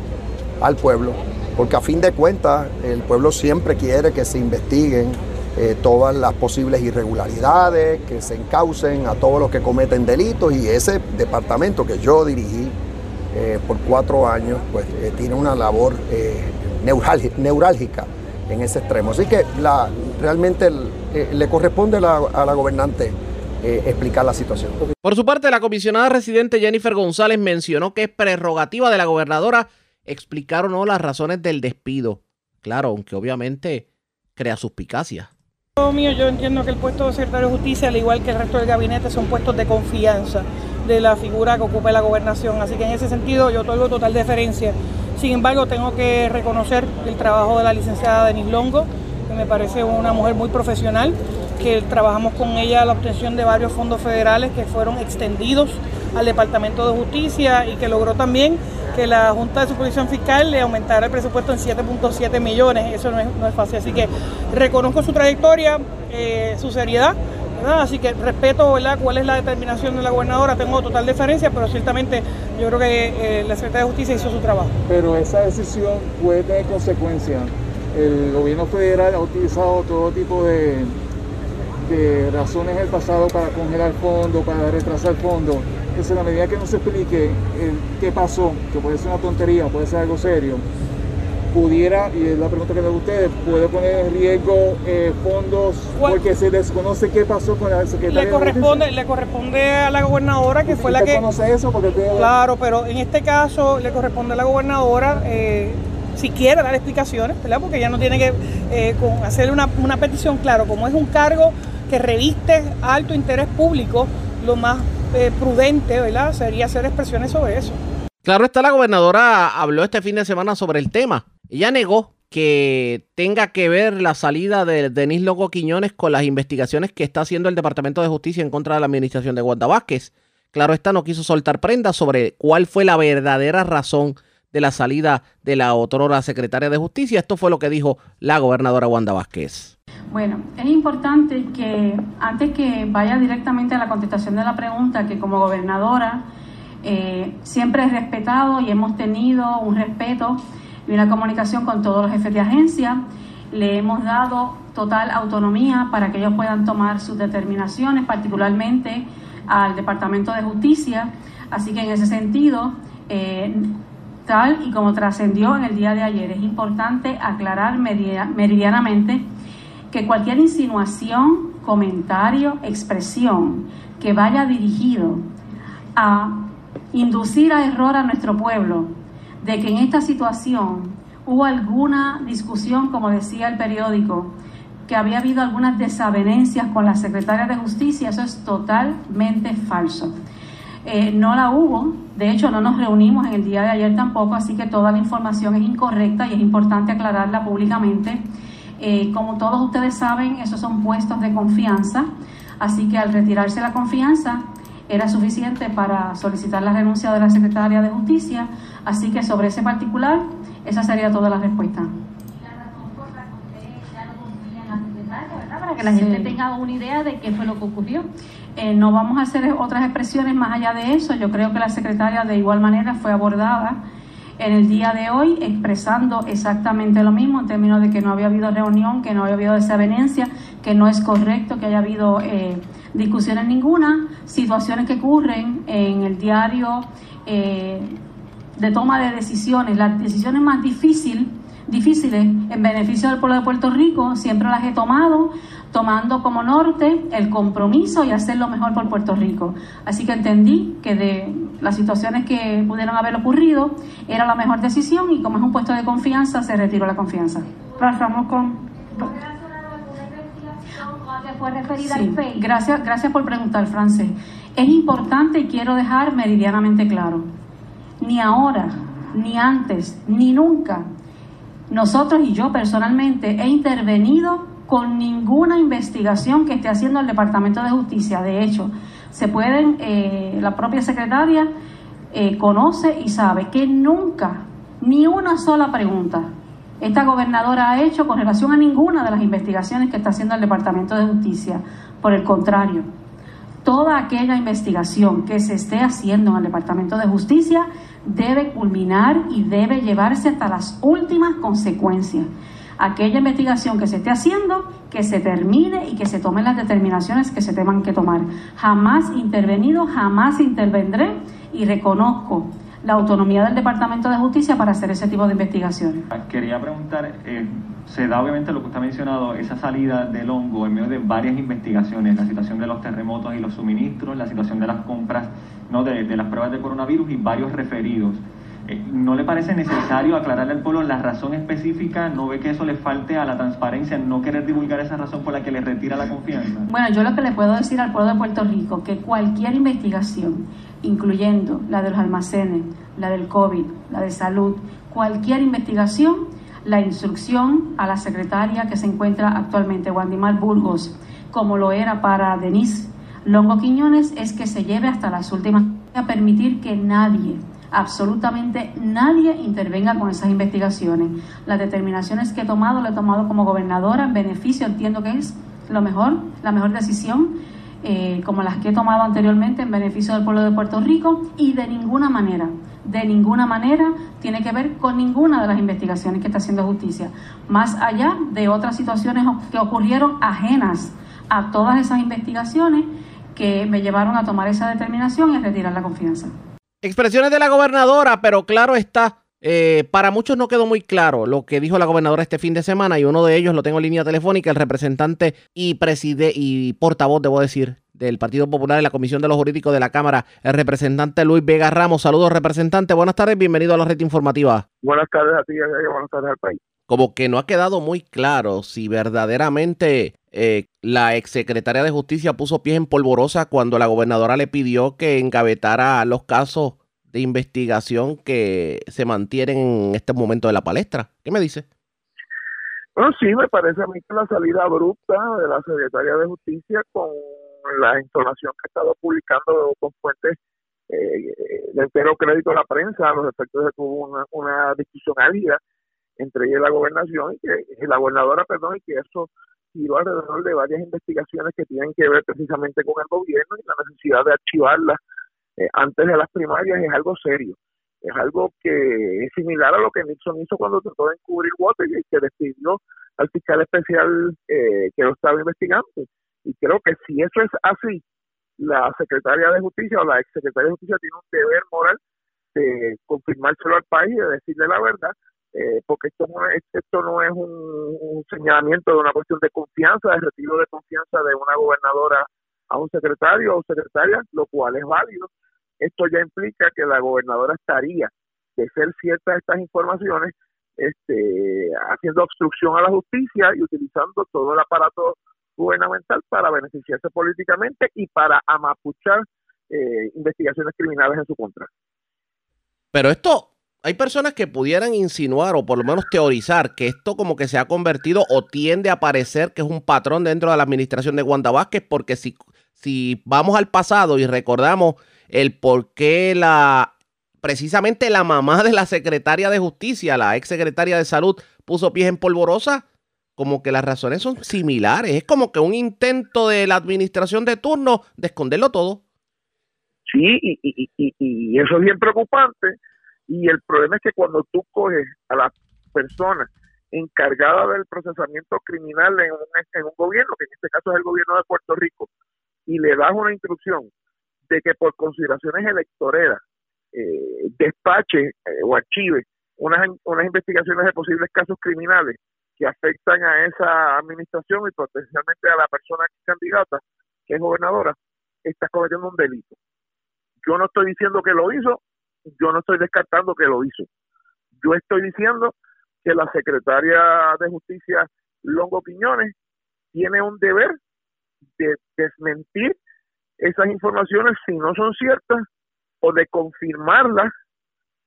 al pueblo, porque a fin de cuentas el pueblo siempre quiere que se investiguen eh, todas las posibles irregularidades, que se encaucen a todos los que cometen delitos y ese departamento que yo dirigí eh, por cuatro años, pues eh, tiene una labor eh, neurálgica en ese extremo. Así que la, realmente le corresponde a la gobernante explicar la situación. Por su parte, la comisionada residente Jennifer González mencionó que es prerrogativa de la gobernadora explicar o no las razones del despido. Claro, aunque obviamente crea suspicacia. Mío, yo entiendo que el puesto de secretario de justicia, al igual que el resto del gabinete, son puestos de confianza de la figura que ocupe la gobernación. Así que en ese sentido yo otorgo total deferencia. Sin embargo, tengo que reconocer el trabajo de la licenciada Denis Longo, que me parece una mujer muy profesional, que trabajamos con ella la obtención de varios fondos federales que fueron extendidos al Departamento de Justicia y que logró también que la Junta de Supervisión Fiscal le aumentara el presupuesto en 7.7 millones. Eso no es, no es, fácil. Así que reconozco su trayectoria, eh, su seriedad Así que respeto ¿verdad? cuál es la determinación de la gobernadora, tengo total deferencia, pero ciertamente yo creo que eh, la Secretaría de Justicia hizo su trabajo. Pero esa decisión puede tener consecuencias. El gobierno federal ha utilizado todo tipo de, razones en el pasado para congelar fondos, para retrasar fondos. Entonces, a la medida que no se explique qué pasó, que puede ser una tontería, puede ser algo serio, pudiera, y es la pregunta que le hago a ustedes, puede poner en riesgo eh, fondos porque se desconoce qué pasó con la secretaria. Le corresponde, le corresponde a la gobernadora que fue la que. conoce eso? Porque claro, pero en este caso le corresponde a la gobernadora. Eh, si quiere dar explicaciones, ¿verdad? Porque ya no tiene que eh, hacer una, una petición, claro, como es un cargo que reviste alto interés público, lo más prudente, ¿verdad? Sería hacer expresiones sobre eso. Claro está, la gobernadora habló este fin de semana sobre el tema ella negó que tenga que ver la salida de Denis Loco Quiñones con las investigaciones que está haciendo el Departamento de Justicia en contra de la administración de Wanda Vázquez. Claro, esta no quiso soltar prenda sobre cuál fue la verdadera razón de la salida de la otrora secretaria de Justicia. Esto fue lo que dijo la gobernadora Wanda Vázquez. Bueno, es importante que antes que vaya directamente a la contestación de la pregunta, que como gobernadora eh, siempre he respetado y hemos tenido un respeto y una comunicación con todos los jefes de agencia, le hemos dado total autonomía para que ellos puedan tomar sus determinaciones, particularmente al Departamento de Justicia. Así que en ese sentido, eh, tal y como trascendió en el día de ayer, es importante aclarar meridianamente que cualquier insinuación, comentario, expresión que vaya dirigido a inducir a error a nuestro pueblo de que en esta situación hubo alguna discusión, como decía el periódico, que había habido algunas desavenencias con la secretaria de Justicia, eso es totalmente falso. Eh, no la hubo, de hecho no nos reunimos en el día de ayer tampoco, así que toda la información es incorrecta y es importante aclararla públicamente. Eh, como todos ustedes saben, esos son puestos de confianza, así que al retirarse la confianza era suficiente para solicitar la renuncia de la secretaria de Justicia, así que sobre ese particular, esa sería toda la respuesta. Para que la gente tenga una idea de qué fue lo que ocurrió. Eh, no vamos a hacer otras expresiones más allá de eso. Yo creo que la secretaria de igual manera fue abordada en el día de hoy expresando exactamente lo mismo en términos de que no había habido reunión, que no había habido desavenencia, que no es correcto que haya habido eh, discusiones ninguna, situaciones que ocurren en el diario eh, de toma de decisiones, las decisiones más difíciles difíciles en beneficio del pueblo de Puerto Rico, siempre las he tomado, tomando como norte el compromiso y hacer lo mejor por Puerto Rico. Así que entendí que de las situaciones que pudieron haber ocurrido era la mejor decisión y como es un puesto de confianza, se retiró la confianza. Pasamos con... gracias, gracias por preguntar, Frances. Es importante y quiero dejar meridianamente claro, ni ahora, ni antes, ni nunca nosotros y yo personalmente he intervenido con ninguna investigación que esté haciendo el Departamento de Justicia. De hecho, se pueden, eh, la propia secretaria eh, conoce y sabe que nunca, ni una sola pregunta, esta gobernadora ha hecho con relación a ninguna de las investigaciones que está haciendo el Departamento de Justicia. Por el contrario, toda aquella investigación que se esté haciendo en el Departamento de Justicia debe culminar y debe llevarse hasta las últimas consecuencias. Aquella investigación que se esté haciendo, que se termine y que se tomen las determinaciones que se tengan que tomar. Jamás intervenido, jamás intervendré y reconozco la autonomía del Departamento de Justicia para hacer ese tipo de investigaciones. Quería preguntar, eh, se da obviamente lo que usted ha mencionado, esa salida del hongo en medio de varias investigaciones, la situación de los terremotos y los suministros, la situación de las compras ¿no? de, las pruebas de coronavirus y varios referidos. Eh, ¿No le parece necesario aclararle al pueblo la razón específica? ¿No ve que eso le falte a la transparencia, no querer divulgar esa razón por la que le retira la confianza? Bueno, yo lo que le puedo decir al pueblo de Puerto Rico, que cualquier investigación, incluyendo la de los almacenes, la del COVID, la de salud, cualquier investigación, la instrucción a la secretaria que se encuentra actualmente, Wandimar Burgos, como lo era para Denise Longo Quiñones, es que se lleve hasta las últimas a permitir que nadie, absolutamente nadie intervenga con esas investigaciones. Las determinaciones que he tomado, lo he tomado como gobernadora en beneficio, entiendo que es lo mejor, la mejor decisión, eh, como las que he tomado anteriormente en beneficio del pueblo de Puerto Rico y de ninguna manera de ninguna manera tiene que ver con ninguna de las investigaciones que está haciendo justicia, más allá de otras situaciones que ocurrieron ajenas a todas esas investigaciones que me llevaron a tomar esa determinación y a retirar la confianza. Expresiones de la gobernadora, pero claro está, eh, para muchos no quedó muy claro lo que dijo la gobernadora este fin de semana y uno de ellos lo tengo en línea telefónica, el representante y, preside, y portavoz, debo decir, del Partido Popular en la Comisión de los Jurídicos de la Cámara, el representante Luis Vega Ramos. Saludos, representante. Buenas tardes, bienvenido a la red informativa. Buenas tardes a ti, buenas tardes al país. Como que no ha quedado muy claro si verdaderamente eh, la exsecretaria de Justicia puso pies en polvorosa cuando la gobernadora le pidió que engavetara los casos de investigación que se mantienen en este momento de la palestra. ¿Qué me dice? Bueno, sí, me parece a mí que la salida abrupta de la Secretaría de Justicia con la información que ha estado publicando con fuentes eh, de entero crédito a la prensa a los efectos de que hubo una, discusión álgida entre ella y la gobernación y que la gobernadora, perdón, y que eso giró alrededor de varias investigaciones que tienen que ver precisamente con el gobierno y la necesidad de archivarlas eh, antes de las primarias es algo serio. Es algo que es similar a lo que Nixon hizo cuando trató de encubrir Watergate, que despidió al fiscal especial eh, que lo estaba investigando. Y creo que si eso es así, la secretaria de Justicia o la ex secretaria de Justicia tiene un deber moral de confirmárselo al país y de decirle la verdad eh, porque esto no es, esto no es un, señalamiento de una cuestión de confianza, de retiro de confianza de una gobernadora a un secretario o secretaria, lo cual es válido. Esto ya implica que la gobernadora estaría, de ser ciertas estas informaciones, este, haciendo obstrucción a la justicia y utilizando todo el aparato gubernamental para beneficiarse políticamente y para amapuchar eh, investigaciones criminales en su contra. Pero esto hay personas que pudieran insinuar o por lo menos teorizar que esto como que se ha convertido o tiende a parecer que es un patrón dentro de la administración de Wanda Vázquez, porque si, si vamos al pasado y recordamos el por qué la precisamente la mamá de la secretaria de justicia, la ex secretaria de salud, puso pies en polvorosa, como que las razones son similares. Es como que un intento de la administración de turno de esconderlo todo. Sí, y, y, eso es bien preocupante y el problema es que cuando tú coges a la persona encargada del procesamiento criminal en un, en un gobierno, que en este caso es el gobierno de Puerto Rico, y le das una instrucción de que por consideraciones electoreras eh, despache eh, o archive unas, unas investigaciones de posibles casos criminales que afectan a esa administración y potencialmente a la persona candidata que es gobernadora, está cometiendo un delito. Yo no estoy diciendo que lo hizo, yo no estoy descartando que lo hizo. Yo estoy diciendo que la secretaria de Justicia, Longo Quiñones, tiene un deber de desmentir esas informaciones si no son ciertas o de confirmarlas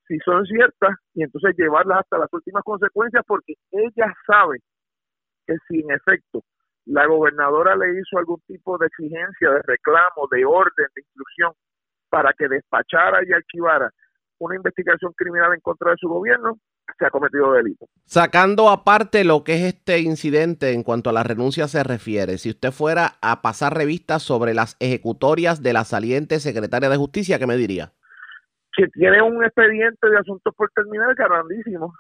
si son ciertas y entonces llevarlas hasta las últimas consecuencias porque ella sabe que si en efecto la gobernadora le hizo algún tipo de exigencia, de reclamo, de orden, de instrucción para que despachara y archivara una investigación criminal en contra de su gobierno, se ha cometido delito. Sacando aparte lo que es este incidente en cuanto a la renuncia se refiere, si usted fuera a pasar revistas sobre las ejecutorias de la saliente secretaria de Justicia, ¿qué me diría? Que tiene un expediente de asuntos por terminar grandísimo,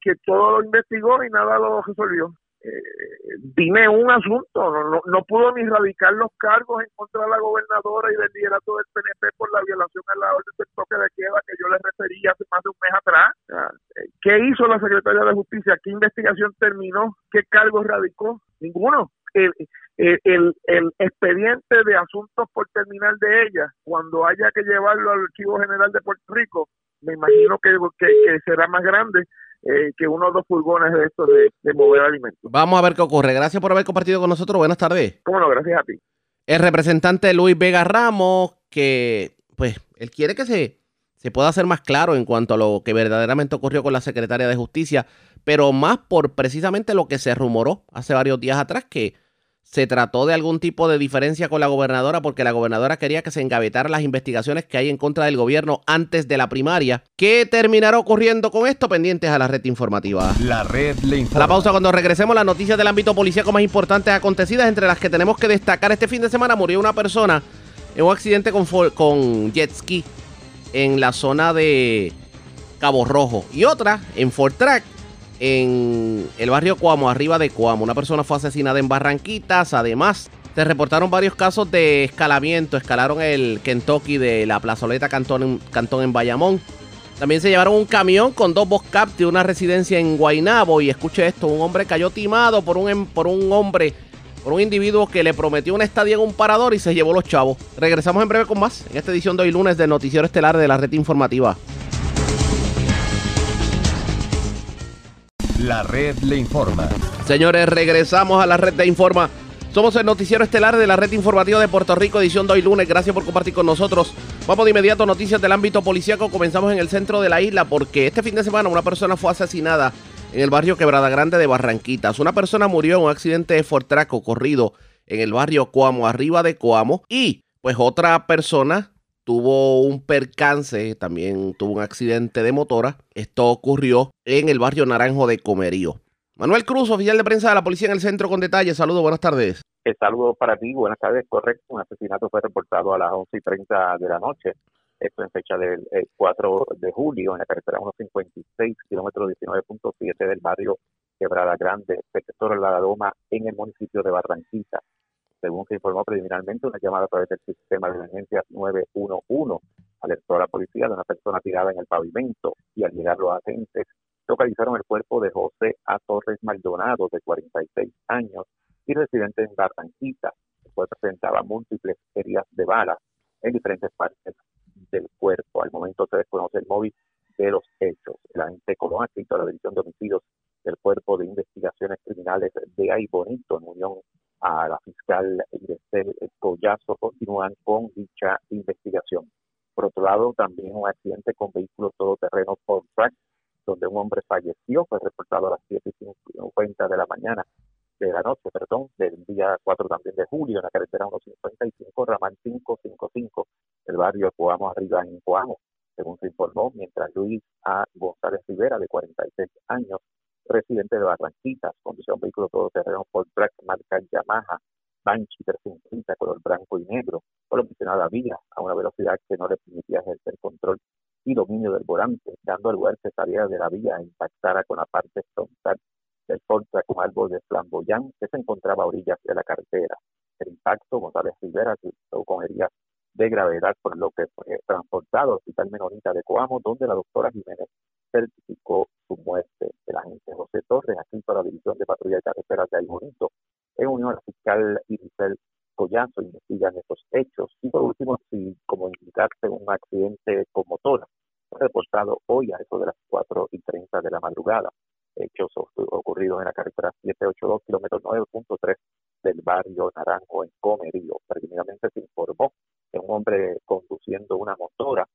que todo lo investigó y nada lo resolvió eh, dime un asunto, no, no, pudo ni radicar los cargos en contra de la gobernadora y del liderato del PNP por la violación a la orden del toque de queda que yo le referí hace más de un mes atrás. ¿Qué hizo la Secretaría de Justicia? ¿Qué investigación terminó? ¿Qué cargos radicó? Ninguno. El, expediente de asuntos por terminar de ella, cuando haya que llevarlo al Archivo General de Puerto Rico, me imagino que será más grande eh, que uno o dos furgones de estos de, mover alimentos. Vamos a ver qué ocurre. Gracias por haber compartido con nosotros. Buenas tardes. Cómo no, gracias a ti. El representante Luis Vega Ramos, que pues él quiere que se, se pueda hacer más claro en cuanto a lo que verdaderamente ocurrió con la secretaria de Justicia, pero más por precisamente lo que se rumoró hace varios días atrás, que se trató de algún tipo de diferencia con la gobernadora porque la gobernadora quería que se engavetaran las investigaciones que hay en contra del gobierno antes de la primaria. ¿Qué terminará ocurriendo con esto? Pendientes a la red informativa. La red le informa. La pausa cuando regresemos las noticias del ámbito policíaco más importantes acontecidas, entre las que tenemos que destacar este fin de semana murió una persona en un accidente con, con jet ski en la zona de Cabo Rojo y otra en Fort Track en el barrio Cuamo, arriba de Cuamo. Una persona fue asesinada en Barranquitas. Además, se reportaron varios casos de escalamiento. Escalaron el Kentucky de la plazoleta Cantón, Cantón en Bayamón. También se llevaron un camión con dos Boscap de una residencia en Guainabo. Y escuche esto: un hombre cayó timado por un, em, por un hombre, por un individuo que le prometió una estadía en un parador y se llevó los chavos. Regresamos en breve con más en esta edición de hoy lunes del Noticiero Estelar de la Red Informativa. La red le informa. Señores, regresamos a la red de informa. Somos el noticiero estelar de la red informativa de Puerto Rico, edición de hoy lunes. Gracias por compartir con nosotros. Vamos de inmediato a noticias del ámbito policíaco. Comenzamos en el centro de la isla porque este fin de semana una persona fue asesinada en el barrio Quebrada Grande de Barranquitas. Una persona murió en un accidente de Fortraco ocurrido en el barrio Coamo, arriba de Coamo. Y pues otra persona tuvo un percance, también tuvo un accidente de motora. Esto ocurrió en el barrio Naranjo de Comerío. Manuel Cruz, oficial de prensa de la policía en el centro con detalles. Saludos, buenas tardes. El saludo para ti, buenas tardes, correcto. Un asesinato fue reportado a las 11 y 30 de la noche, esto en fecha del 4 de julio, en la carretera 156, kilómetro 19.7 del barrio Quebrada Grande, sector La Doma, en el municipio de Barranquita. Según se informó preliminarmente, una llamada a través del sistema de emergencias 911 alertó a la policía de una persona tirada en el pavimento y al llegar los agentes localizaron el cuerpo de José A. Torres Maldonado, de 46 años y residente en Barranquita. El cual presentaba múltiples heridas de bala en diferentes partes del cuerpo. Al momento se desconoce el móvil de los hechos. El agente Colón, a la División de Homicidios del Cuerpo de Investigaciones Criminales de Ay Bonito, en unión a la fiscal Irecel Collazo, continúan con dicha investigación. Por otro lado, también un accidente con vehículos todoterreno por track donde un hombre falleció, fue reportado a las 7.50 de la mañana, de la noche, perdón, del día 4 también de julio, en la carretera 155, ramal 555, el barrio Coamo Arriba en Coamo, según se informó, mientras Luis A. González Rivera, de 46 años, residente de Barranquitas, conducía un vehículo todoterreno por track marca Yamaha, Banshee 350, color blanco y negro, por lo mencionada vía a una velocidad que no le permitía ejercer control y dominio del volante, dando al lugar que saliera de la vía e impactara con la parte frontal del Ford con árbol de flamboyán que se encontraba a orillas de la carretera. El impacto, González Rivera, con heridas de gravedad, por lo que fue transportado al Hospital Menonita de Coamo, donde la doctora Jiménez certificó su muerte. El agente José Torres, aquí para la División de Patrulla de Carreteras de Bonito, en unión a la fiscal Irisel Collazo, investigan estos hechos. Y por último, si como indicarse un accidente con motora, reportado hoy a eso de las 4 y 30 de la madrugada. Hechos ocurridos en la carretera 782, kilómetro 9.3 del barrio Naranjo en Comerío. Preliminarmente se informó que un hombre conduciendo una motora,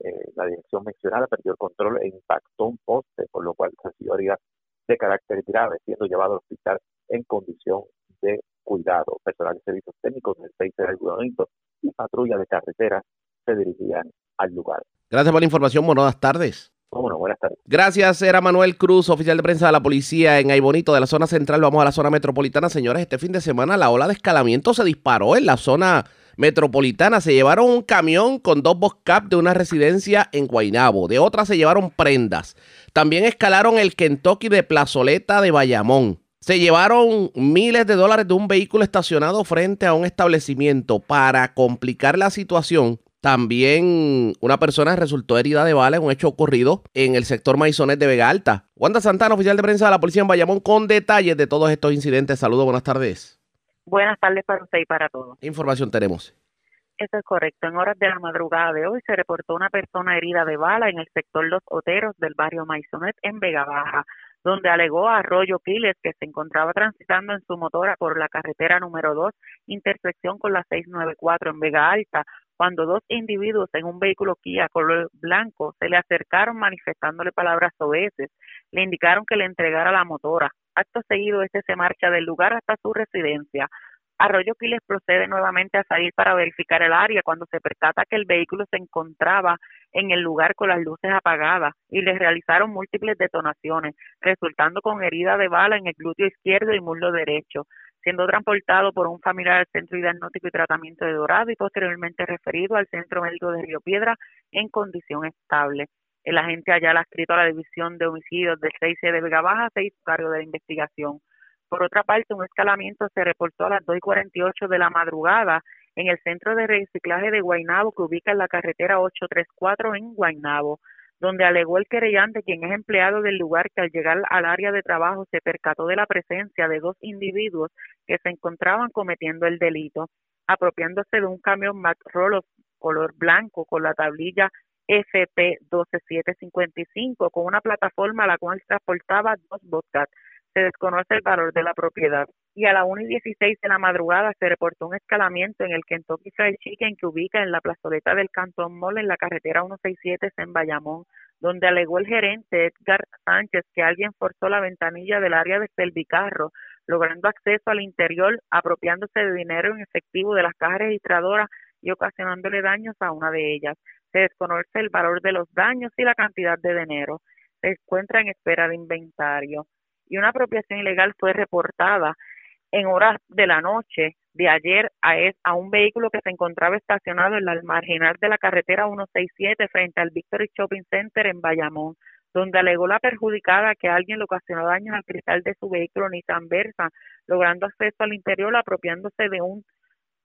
eh, la dirección mencionada, perdió el control e impactó un poste, por lo cual recibió heridas de carácter grave, siendo llevado al hospital en condición de cuidado. Personal de servicios técnicos del 6 del Bonito y patrulla de carretera se dirigían al lugar. Gracias por la información, buenas tardes. Bueno, buenas tardes. Gracias, era Manuel Cruz, oficial de prensa de la policía en Aybonito, de la zona central. Vamos a la zona metropolitana. Señores, este fin de semana la ola de escalamiento se disparó en la zona metropolitana. Se llevaron un camión con dos cap de una residencia en Guainabo. De otra se llevaron prendas. También escalaron el Kentucky de Plazoleta de Bayamón. Se llevaron miles de dólares de un vehículo estacionado frente a un establecimiento. Para complicar la situación, también una persona resultó herida de bala en un hecho ocurrido en el sector Maizones de Vega Alta. Wanda Santana, oficial de prensa de la policía en Bayamón, con detalles de todos estos incidentes. Saludos, buenas tardes. Buenas tardes para usted y para todos. ¿Qué información tenemos? Eso es correcto. En horas de la madrugada de hoy se reportó una persona herida de bala en el sector Los Oteros del barrio Maizonet en Vega Baja donde alegó a Arroyo Quiles que se encontraba transitando en su motora por la carretera número 2, intersección con la 694 en Vega Alta, cuando dos individuos en un vehículo Kia color blanco se le acercaron manifestándole palabras soeces, le indicaron que le entregara la motora. Acto seguido, este se marcha del lugar hasta su residencia. Arroyo Quiles procede nuevamente a salir para verificar el área cuando se percata que el vehículo se encontraba en el lugar con las luces apagadas y le realizaron múltiples detonaciones, resultando con herida de bala en el glúteo izquierdo y muslo derecho, siendo transportado por un familiar al Centro de Diagnóstico y Tratamiento de Dorado y posteriormente referido al Centro Médico de Río Piedra en condición estable. El agente allá ha escrito a la División de Homicidios del 6 de Vega Baja, seis cargo de la investigación. Por otra parte, un escalamiento se reportó a las 2 y 48 de la madrugada en el centro de reciclaje de Guainabo que ubica en la carretera 834 en Guainabo, donde alegó el querellante, quien es empleado del lugar, que al llegar al área de trabajo se percató de la presencia de dos individuos que se encontraban cometiendo el delito, apropiándose de un camión Mac color blanco con la tablilla FP 12755 con una plataforma a la cual transportaba dos vodka Se desconoce el valor de la propiedad. Y a la 1 y 16 de la madrugada se reportó un escalamiento en el Kentucky Fried Chicken que ubica en la plazoleta del Cantón Mall en la carretera 167 en Bayamón, donde alegó el gerente Edgar Sánchez que alguien forzó la ventanilla del área de Selvicarro, logrando acceso al interior, apropiándose de dinero en efectivo de las cajas registradoras y ocasionándole daños a una de ellas. Se desconoce el valor de los daños y la cantidad de dinero. Se encuentra en espera de inventario. Y una apropiación ilegal fue reportada en horas de la noche de ayer a, un vehículo que se encontraba estacionado en la marginal de la carretera 167 frente al Victory Shopping Center en Bayamón, donde alegó la perjudicada que alguien le ocasionó daños al cristal de su vehículo Nissan Versa, logrando acceso al interior apropiándose de un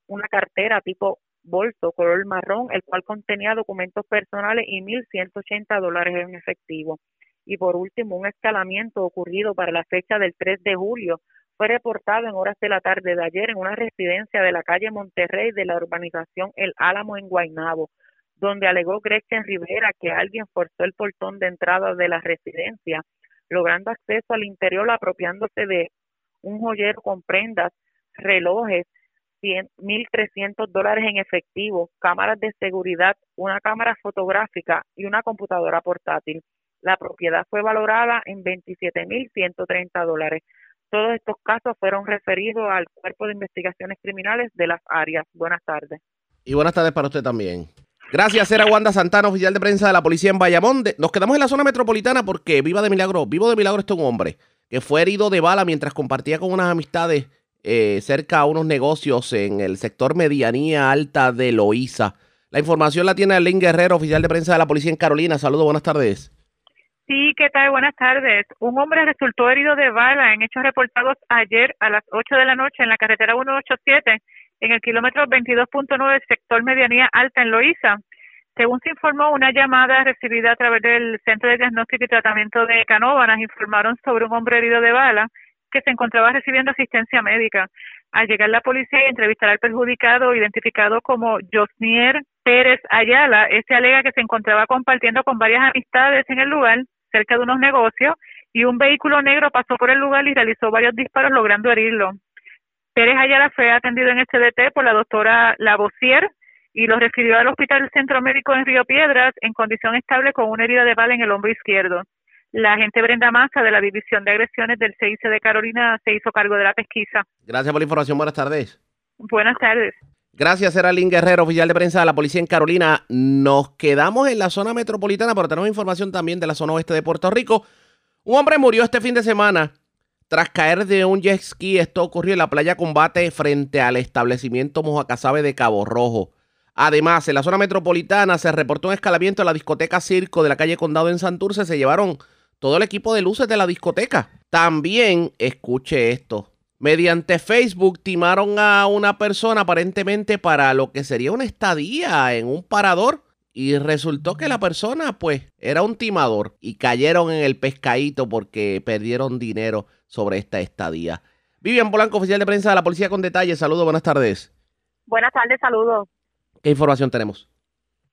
una cartera tipo bolso color marrón, el cual contenía documentos personales y 1.180 dólares en efectivo. Y por último, un escalamiento ocurrido para la fecha del 3 de julio fue reportado en horas de la tarde de ayer en una residencia de la calle Monterrey de la urbanización El Álamo en Guaynabo, donde alegó Gretchen Rivera que alguien forzó el portón de entrada de la residencia, logrando acceso al interior apropiándose de un joyero con prendas, relojes, 1.300 dólares en efectivo, cámaras de seguridad, una cámara fotográfica y una computadora portátil. La propiedad fue valorada en 27.130 dólares. Todos estos casos fueron referidos al Cuerpo de Investigaciones Criminales de las áreas. Buenas tardes. Y buenas tardes para usted también. Gracias, era Wanda Santana, oficial de prensa de la policía en Bayamón. Nos quedamos en la zona metropolitana porque viva de milagro, vivo de milagro este un hombre que fue herido de bala mientras compartía con unas amistades eh, cerca a unos negocios en el sector medianía alta de Loíza. La información la tiene Arlene Guerrero, oficial de prensa de la policía en Carolina. Saludos, buenas tardes. Sí, ¿qué tal? Buenas tardes. Un hombre resultó herido de bala en hechos reportados ayer a las 8 de la noche en la carretera 187 en el kilómetro 22.9 del sector medianía alta en Loíza. Según se informó, una llamada recibida a través del Centro de Diagnóstico y Tratamiento de Canóvanas informaron sobre un hombre herido de bala que se encontraba recibiendo asistencia médica. Al llegar la policía y entrevistar al perjudicado, identificado como Josnier Pérez Ayala, este alega que se encontraba compartiendo con varias amistades en el lugar, cerca de unos negocios, y un vehículo negro pasó por el lugar y realizó varios disparos logrando herirlo. Pérez Ayala fue atendido en este DT por la doctora Lavosier y lo refirió al Hospital Centro Médico en Río Piedras en condición estable con una herida de bala en el hombro izquierdo. La agente Brenda Massa de la División de Agresiones del CIC de Carolina se hizo cargo de la pesquisa. Gracias por la información. Buenas tardes. Buenas tardes. Gracias, era Lynn Guerrero, oficial de prensa de la policía en Carolina. Nos quedamos en la zona metropolitana, pero tenemos información también de la zona oeste de Puerto Rico. Un hombre murió este fin de semana tras caer de un jet ski. Esto ocurrió en la playa Combate frente al establecimiento Mojacasabe de Cabo Rojo. Además, en la zona metropolitana se reportó un escalamiento en la discoteca Circo de la calle Condado en Santurce. Se llevaron todo el equipo de luces de la discoteca. También, escuche esto, mediante Facebook timaron a una persona aparentemente para lo que sería una estadía en un parador. Y resultó que la persona, pues, era un timador y cayeron en el pescadito porque perdieron dinero sobre esta estadía. Vivian Polanco, oficial de prensa de la policía con detalles. Saludos, buenas tardes. Buenas tardes, saludos. ¿Qué información tenemos?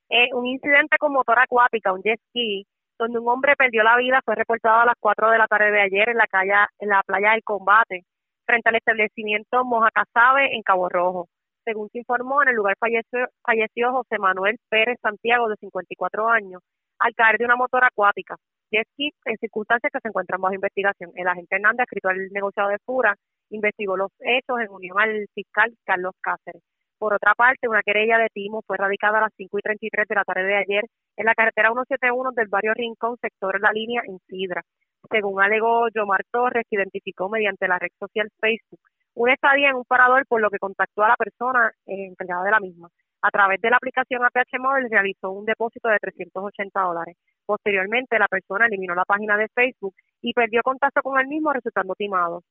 Eh, un incidente con motor acuática, un jet ski, donde un hombre perdió la vida, fue reportado a las 4 de la tarde de ayer en la, calle, en la playa del Combate, frente al establecimiento Mojacasabe en Cabo Rojo. Según se informó, en el lugar falleció, falleció José Manuel Pérez Santiago, de 54 años, al caer de una motor acuática. Jet en circunstancias que se encuentran bajo investigación. El agente Hernández, escrito al negociado de Fura, investigó los hechos en unión al fiscal Carlos Cáceres. Por otra parte, una querella de timo fue radicada a las 5 y 33 de la tarde de ayer en la carretera 171 del barrio Rincón, sector La Línea, en Sidra. Según alegó Yomar Torres, que identificó mediante la red social Facebook una estadía en un parador, por lo que contactó a la persona encargada de la misma. A través de la aplicación APH Móvil realizó un depósito de 380 dólares. Posteriormente, la persona eliminó la página de Facebook y perdió contacto con el mismo, resultando timado.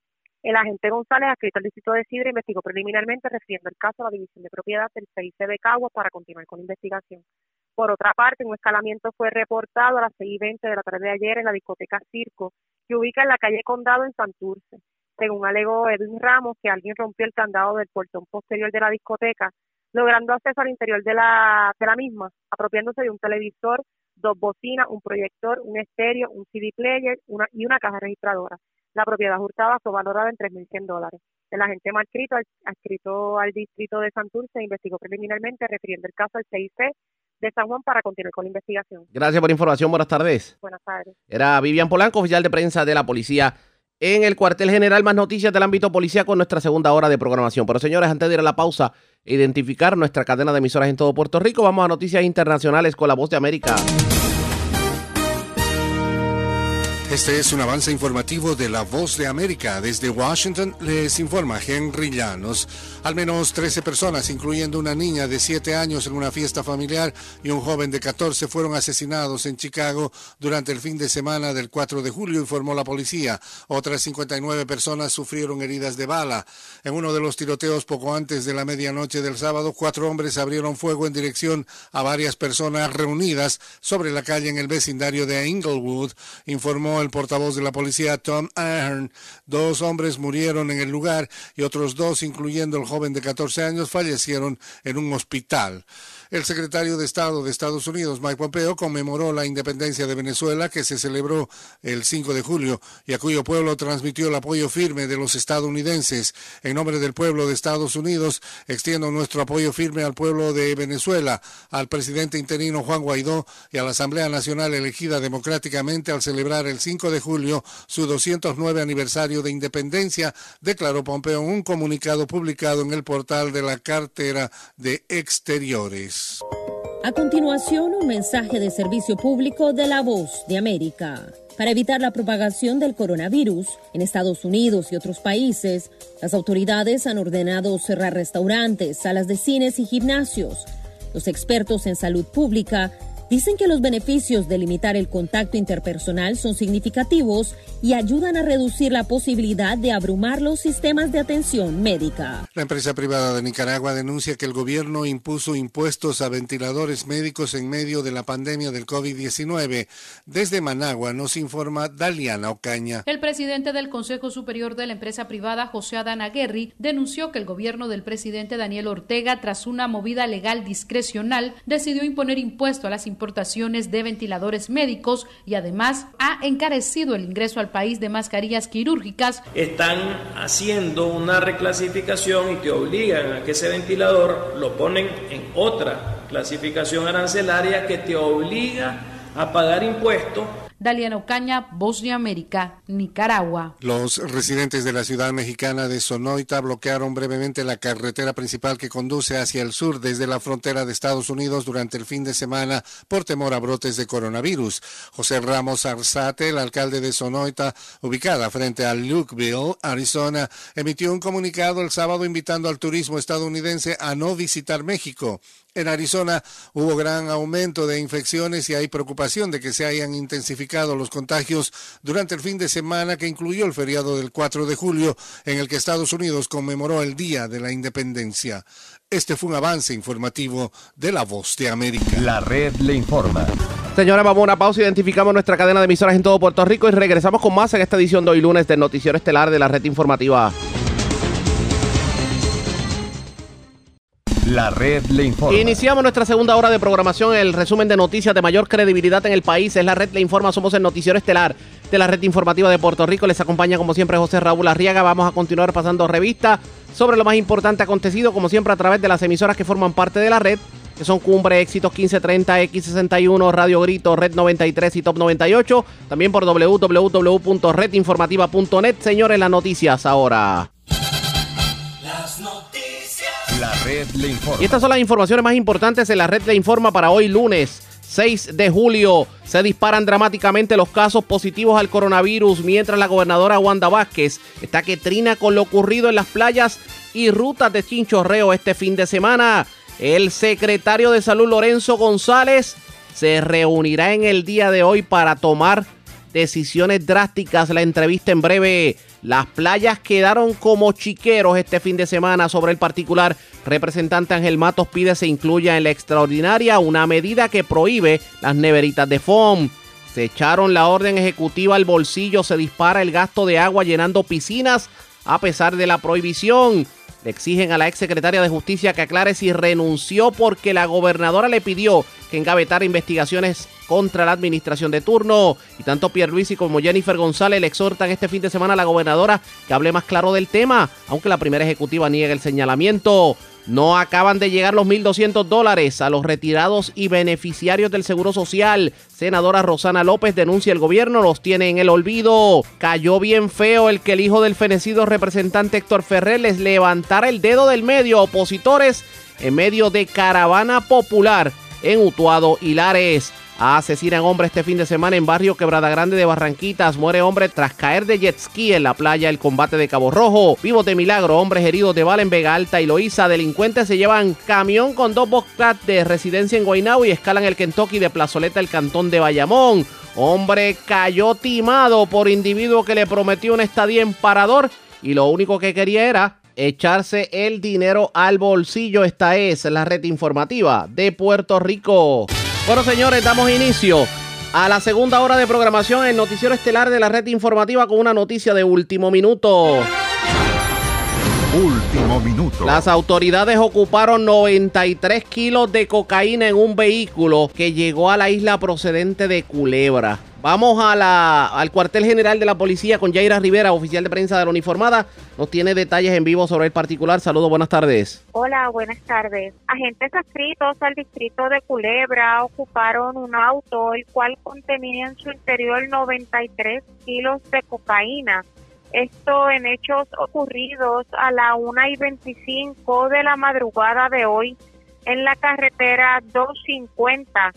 El agente González, adscrito al distrito de Sidra, investigó preliminarmente refiriendo el caso a la División de Propiedad del CIC de Caguas para continuar con la investigación. Por otra parte, un escalamiento fue reportado a las 6 y 20 de la tarde de ayer en la discoteca Circo, que ubica en la calle Condado en Santurce. Según alegó Edwin Ramos, que alguien rompió el candado del portón posterior de la discoteca, logrando acceso al interior de la, de la misma, apropiándose de un televisor, dos bocinas, un proyector, un estéreo, un CD player una, y una caja registradora. La propiedad hurtada fue valorada en 3.100 dólares. El agente Marcrito, adscrito al distrito de Santurce, investigó preliminarmente refiriendo el caso al CIC de San Juan para continuar con la investigación. Gracias por la información. Buenas tardes. Buenas tardes. Era Vivian Polanco, oficial de prensa de la policía en el cuartel general. Más noticias del ámbito policía con nuestra segunda hora de programación. Pero señores, antes de ir a la pausa, identificar nuestra cadena de emisoras en todo Puerto Rico, vamos a noticias internacionales con la voz de América. Este es un avance informativo de La Voz de América. Desde Washington les informa Henry Llanos. Al menos 13 personas, incluyendo una niña de 7 años en una fiesta familiar y un joven de 14, fueron asesinados en Chicago durante el fin de semana del 4 de julio, informó la policía. Otras 59 personas sufrieron heridas de bala. En uno de los tiroteos poco antes de la medianoche del sábado, cuatro hombres abrieron fuego en dirección a varias personas reunidas sobre la calle en el vecindario de Inglewood, informó el portavoz de la policía Tom Ahern. Dos hombres murieron en el lugar y otros dos, incluyendo el joven de 14 años, fallecieron en un hospital. El secretario de Estado de Estados Unidos, Mike Pompeo, conmemoró la independencia de Venezuela que se celebró el 5 de julio y a cuyo pueblo transmitió el apoyo firme de los estadounidenses. En nombre del pueblo de Estados Unidos, extiendo nuestro apoyo firme al pueblo de Venezuela, al presidente interino Juan Guaidó y a la Asamblea Nacional elegida democráticamente al celebrar el 5 de julio su 209 aniversario de independencia, declaró Pompeo en un comunicado publicado en el portal de la cartera de Exteriores. A continuación, un mensaje de servicio público de la voz de América. Para evitar la propagación del coronavirus en Estados Unidos y otros países, las autoridades han ordenado cerrar restaurantes, salas de cines y gimnasios. Los expertos en salud pública Dicen que los beneficios de limitar el contacto interpersonal son significativos y ayudan a reducir la posibilidad de abrumar los sistemas de atención médica. La empresa privada de Nicaragua denuncia que el gobierno impuso impuestos a ventiladores médicos en medio de la pandemia del COVID-19. Desde Managua nos informa Daliana Ocaña. El presidente del Consejo Superior de la empresa privada, José Adán Aguerri, denunció que el gobierno del presidente Daniel Ortega, tras una movida legal discrecional, decidió imponer impuesto a las importaciones de ventiladores médicos y además ha encarecido el ingreso al país de mascarillas quirúrgicas. Están haciendo una reclasificación y te obligan a que ese ventilador lo ponen en otra clasificación arancelaria que te obliga a pagar impuestos Daliana Ocaña, Voz de América, Nicaragua. Los residentes de la ciudad mexicana de Sonoita bloquearon brevemente la carretera principal que conduce hacia el sur desde la frontera de Estados Unidos durante el fin de semana por temor a brotes de coronavirus. José Ramos Arzate, el alcalde de Sonoita, ubicada frente a Lukeville, Arizona, emitió un comunicado el sábado invitando al turismo estadounidense a no visitar México. En Arizona hubo gran aumento de infecciones y hay preocupación de que se hayan intensificado los contagios durante el fin de semana que incluyó el feriado del 4 de julio en el que Estados Unidos conmemoró el Día de la Independencia. Este fue un avance informativo de La Voz de América. La red le informa. Señora, vamos a una pausa. Identificamos nuestra cadena de emisoras en todo Puerto Rico y regresamos con más en esta edición de hoy lunes del Noticiero Estelar de la red informativa. La red le informa. Iniciamos nuestra segunda hora de programación. El resumen de noticias de mayor credibilidad en el país es la red le informa. Somos el noticiero estelar de la red informativa de Puerto Rico. Les acompaña como siempre José Raúl Arriaga. Vamos a continuar pasando revista sobre lo más importante acontecido, como siempre a través de las emisoras que forman parte de la red, que son Cumbre, Éxitos 1530, X61, Radio Grito, Red 93 y Top 98. También por www.redinformativa.net. Señores, las noticias ahora. Y estas son las informaciones más importantes en la red le informa para hoy lunes 6 de julio. Se disparan dramáticamente los casos positivos al coronavirus mientras la gobernadora Wanda Vázquez está que trina con lo ocurrido en las playas y rutas de chinchorreo este fin de semana. El secretario de Salud Lorenzo González se reunirá en el día de hoy para tomar decisiones drásticas. La entrevista en breve. Las playas quedaron como chiqueros este fin de semana sobre el particular. Representante Ángel Matos pide se incluya en la extraordinaria una medida que prohíbe las neveritas de foam. Se echaron la orden ejecutiva al bolsillo, se dispara el gasto de agua llenando piscinas a pesar de la prohibición. Le exigen a la exsecretaria de Justicia que aclare si renunció porque la gobernadora le pidió que engavetara investigaciones contra la administración de turno. Y tanto Pierluisi como Jennifer González le exhortan este fin de semana a la gobernadora que hable más claro del tema, aunque la primera ejecutiva niega el señalamiento. No acaban de llegar los 1.200 dólares a los retirados y beneficiarios del Seguro Social. Senadora Rosana López denuncia el gobierno los tiene en el olvido. Cayó bien feo el que el hijo del fenecido representante Héctor Ferrer les levantara el dedo del medio a opositores en medio de caravana popular en Utuado y. Asesinan hombre este fin de semana en barrio Quebrada Grande de Barranquitas. Muere hombre tras caer de jet ski en la playa El Combate de Cabo Rojo. Vivos de milagro, hombres heridos de bala Vega Alta y Loíza. Delincuentes se llevan camión con dos Bobcat de residencia en Guaynabo y escalan el Kentucky de Plazoleta el cantón de Bayamón. Hombre cayó timado por individuo que le prometió una estadía en parador y lo único que quería era echarse el dinero al bolsillo. Esta es la red informativa de Puerto Rico. Bueno, señores, damos inicio a la segunda hora de programación en Noticiero Estelar de la red informativa con una noticia de último minuto. Último minuto. Las autoridades ocuparon 93 kilos de cocaína en un vehículo que llegó a la isla procedente de Culebra. Vamos a la, al cuartel general de la policía con Jaira Rivera, oficial de prensa de la uniformada. Nos tiene detalles en vivo sobre el particular. Saludos, buenas tardes. Hola, buenas tardes. Agentes adscritos al distrito de Culebra ocuparon un auto el cual contenía en su interior 93 kilos de cocaína. Esto en hechos ocurridos a la 1 y 25 de la madrugada de hoy en la carretera 250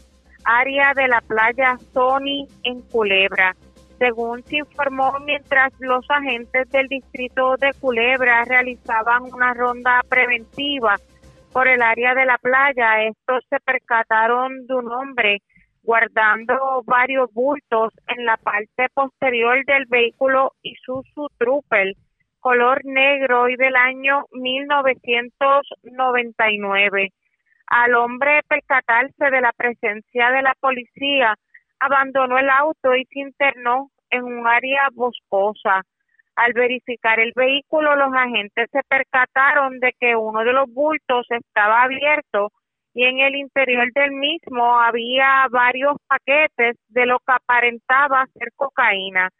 área de la playa Sony en Culebra. Según se informó, mientras los agentes del distrito de Culebra realizaban una ronda preventiva por el área de la playa, estos se percataron de un hombre guardando varios bultos en la parte posterior del vehículo Isuzu Trooper color negro y del año 1999 al hombre percatarse de la presencia de la policía, abandonó el auto y se internó en un área boscosa. Al verificar el vehículo, los agentes se percataron de que uno de los bultos estaba abierto y en el interior del mismo había varios paquetes de lo que aparentaba ser cocaína.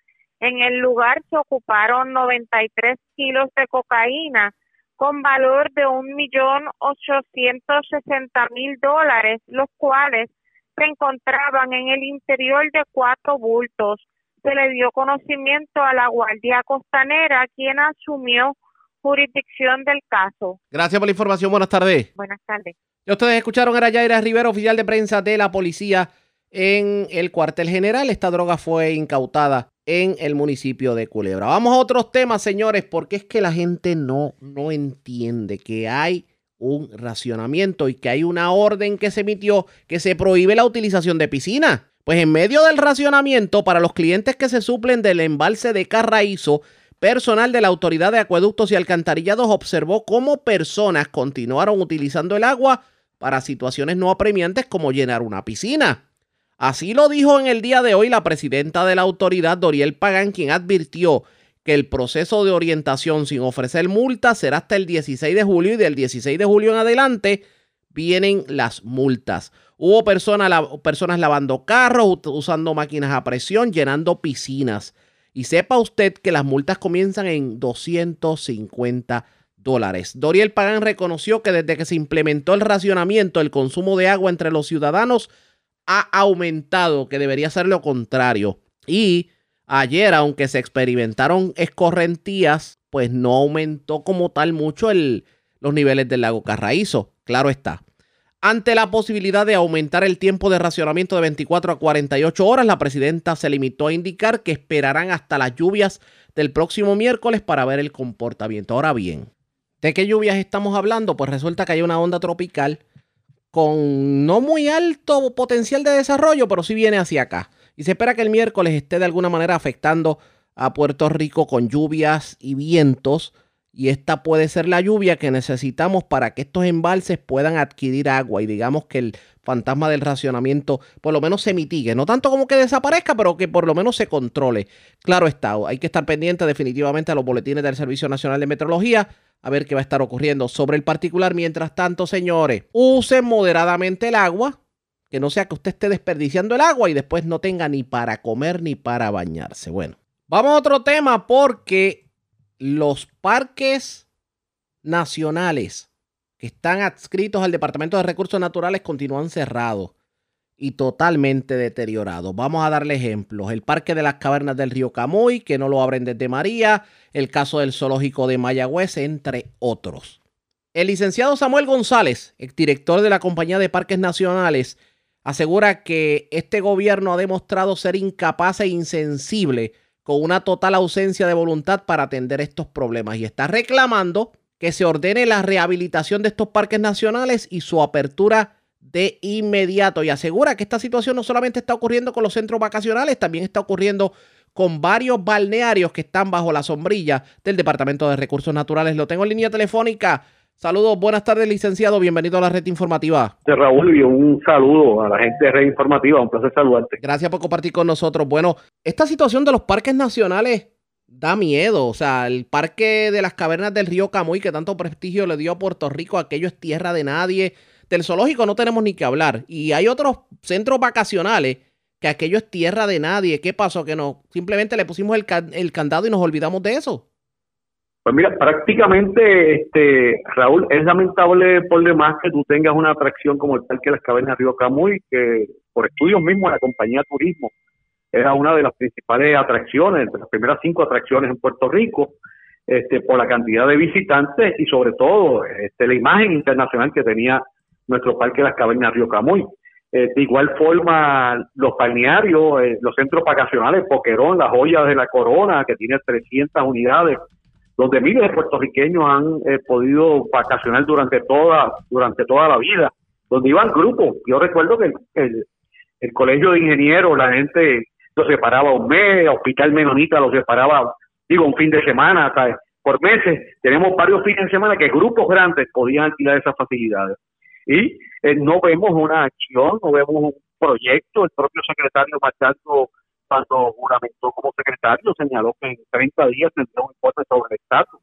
En el lugar se ocuparon 93 kilos de cocaína, con valor de un millón ochocientos sesenta mil dólares, los cuales se encontraban en el interior de cuatro bultos. Se le dio conocimiento a la Guardia Costanera, quien asumió jurisdicción del caso. Gracias por la información. Buenas tardes. Buenas tardes. Ya ustedes escucharon a Yaira Rivera, oficial de prensa de la policía en el cuartel general. Esta droga fue incautada en el municipio de Culebra. Vamos a otros temas, señores, porque es que la gente no, no entiende que hay un racionamiento y que hay una orden que se emitió que se prohíbe la utilización de piscina. Pues en medio del racionamiento, para los clientes que se suplen del embalse de Carraízo, personal de la Autoridad de Acueductos y Alcantarillados observó cómo personas continuaron utilizando el agua para situaciones no apremiantes como llenar una piscina. Así lo dijo en el día de hoy la presidenta de la autoridad, Doriel Pagán, quien advirtió que el proceso de orientación sin ofrecer multas será hasta el 16 de julio y del 16 de julio en adelante vienen las multas. Hubo personas, personas lavando carros, usando máquinas a presión, llenando piscinas. Y sepa usted que las multas comienzan en 250 dólares. Doriel Pagán reconoció que desde que se implementó el racionamiento, el consumo de agua entre los ciudadanos ha aumentado, que debería ser lo contrario. Y ayer, aunque se experimentaron escorrentías, pues no aumentó como tal mucho el, los niveles del lago Carraízo. Claro está. Ante la posibilidad de aumentar el tiempo de racionamiento de 24 a 48 horas, la presidenta se limitó a indicar que esperarán hasta las lluvias del próximo miércoles para ver el comportamiento. Ahora bien, ¿de qué lluvias estamos hablando? Pues resulta que hay una onda tropical con no muy alto potencial de desarrollo, pero sí viene hacia acá. Y se espera que el miércoles esté de alguna manera afectando a Puerto Rico con lluvias y vientos. Y esta puede ser la lluvia que necesitamos para que estos embalses puedan adquirir agua y digamos que el fantasma del racionamiento por lo menos se mitigue. No tanto como que desaparezca, pero que por lo menos se controle. Claro está, hay que estar pendiente definitivamente a los boletines del Servicio Nacional de Meteorología a ver qué va a estar ocurriendo sobre el particular. Mientras tanto, señores, usen moderadamente el agua. que no sea que usted esté desperdiciando el agua y después no tenga ni para comer ni para bañarse. Bueno, vamos a otro tema porque los parques nacionales que están adscritos al Departamento de Recursos Naturales continúan cerrados y totalmente deteriorados. Vamos a darle ejemplos. El Parque de las Cavernas del Río Camuy, que no lo abren desde María, el caso del Zoológico de Mayagüez, entre otros. El licenciado Samuel González, director de la Compañía de Parques Nacionales, asegura que este gobierno ha demostrado ser incapaz e insensible con una total ausencia de voluntad para atender estos problemas y está reclamando que se ordene la rehabilitación de estos parques nacionales y su apertura de inmediato y asegura que esta situación no solamente está ocurriendo con los centros vacacionales, también está ocurriendo con varios balnearios que están bajo la sombrilla del Departamento de Recursos Naturales. Lo tengo en línea telefónica. Saludos, buenas tardes, licenciado. Bienvenido a la red informativa. De Raúl, y un saludo a la gente de red informativa. Un placer saludarte. Gracias por compartir con nosotros. Bueno, esta situación de los parques nacionales da miedo. O sea, el parque de las cavernas del río Camuy, que tanto prestigio le dio a Puerto Rico, aquello es tierra de nadie. Del zoológico no tenemos ni que hablar. Y hay otros centros vacacionales que aquello es tierra de nadie. ¿Qué pasó? Que no, simplemente le pusimos el, el candado y nos olvidamos de eso. Pues mira, prácticamente, este, Raúl, es lamentable por demás que tú tengas una atracción como el Parque de las Cavernas Río Camuy, que por estudios mismos la compañía Turismo era una de las principales atracciones, de las primeras cinco atracciones en Puerto Rico, este, por la cantidad de visitantes y sobre todo este, la imagen internacional que tenía nuestro Parque de las Cavernas Río Camuy. Eh, de igual forma, los balnearios, eh, los centros vacacionales, Poquerón, las joyas de la corona, que tiene 300 unidades, donde miles de puertorriqueños han eh, podido vacacionar durante toda, durante toda la vida, donde iban grupos. Yo recuerdo que el, el, colegio de ingenieros, la gente lo separaba un mes, Hospital Menonita lo separaba, digo, un fin de semana, por meses. Tenemos varios fines de semana que grupos grandes podían alquilar esas facilidades y eh, no vemos una acción, no vemos un proyecto. El propio secretario Machado, cuando juramentó como secretario, señaló que en 30 días tendría un informe sobre el estatus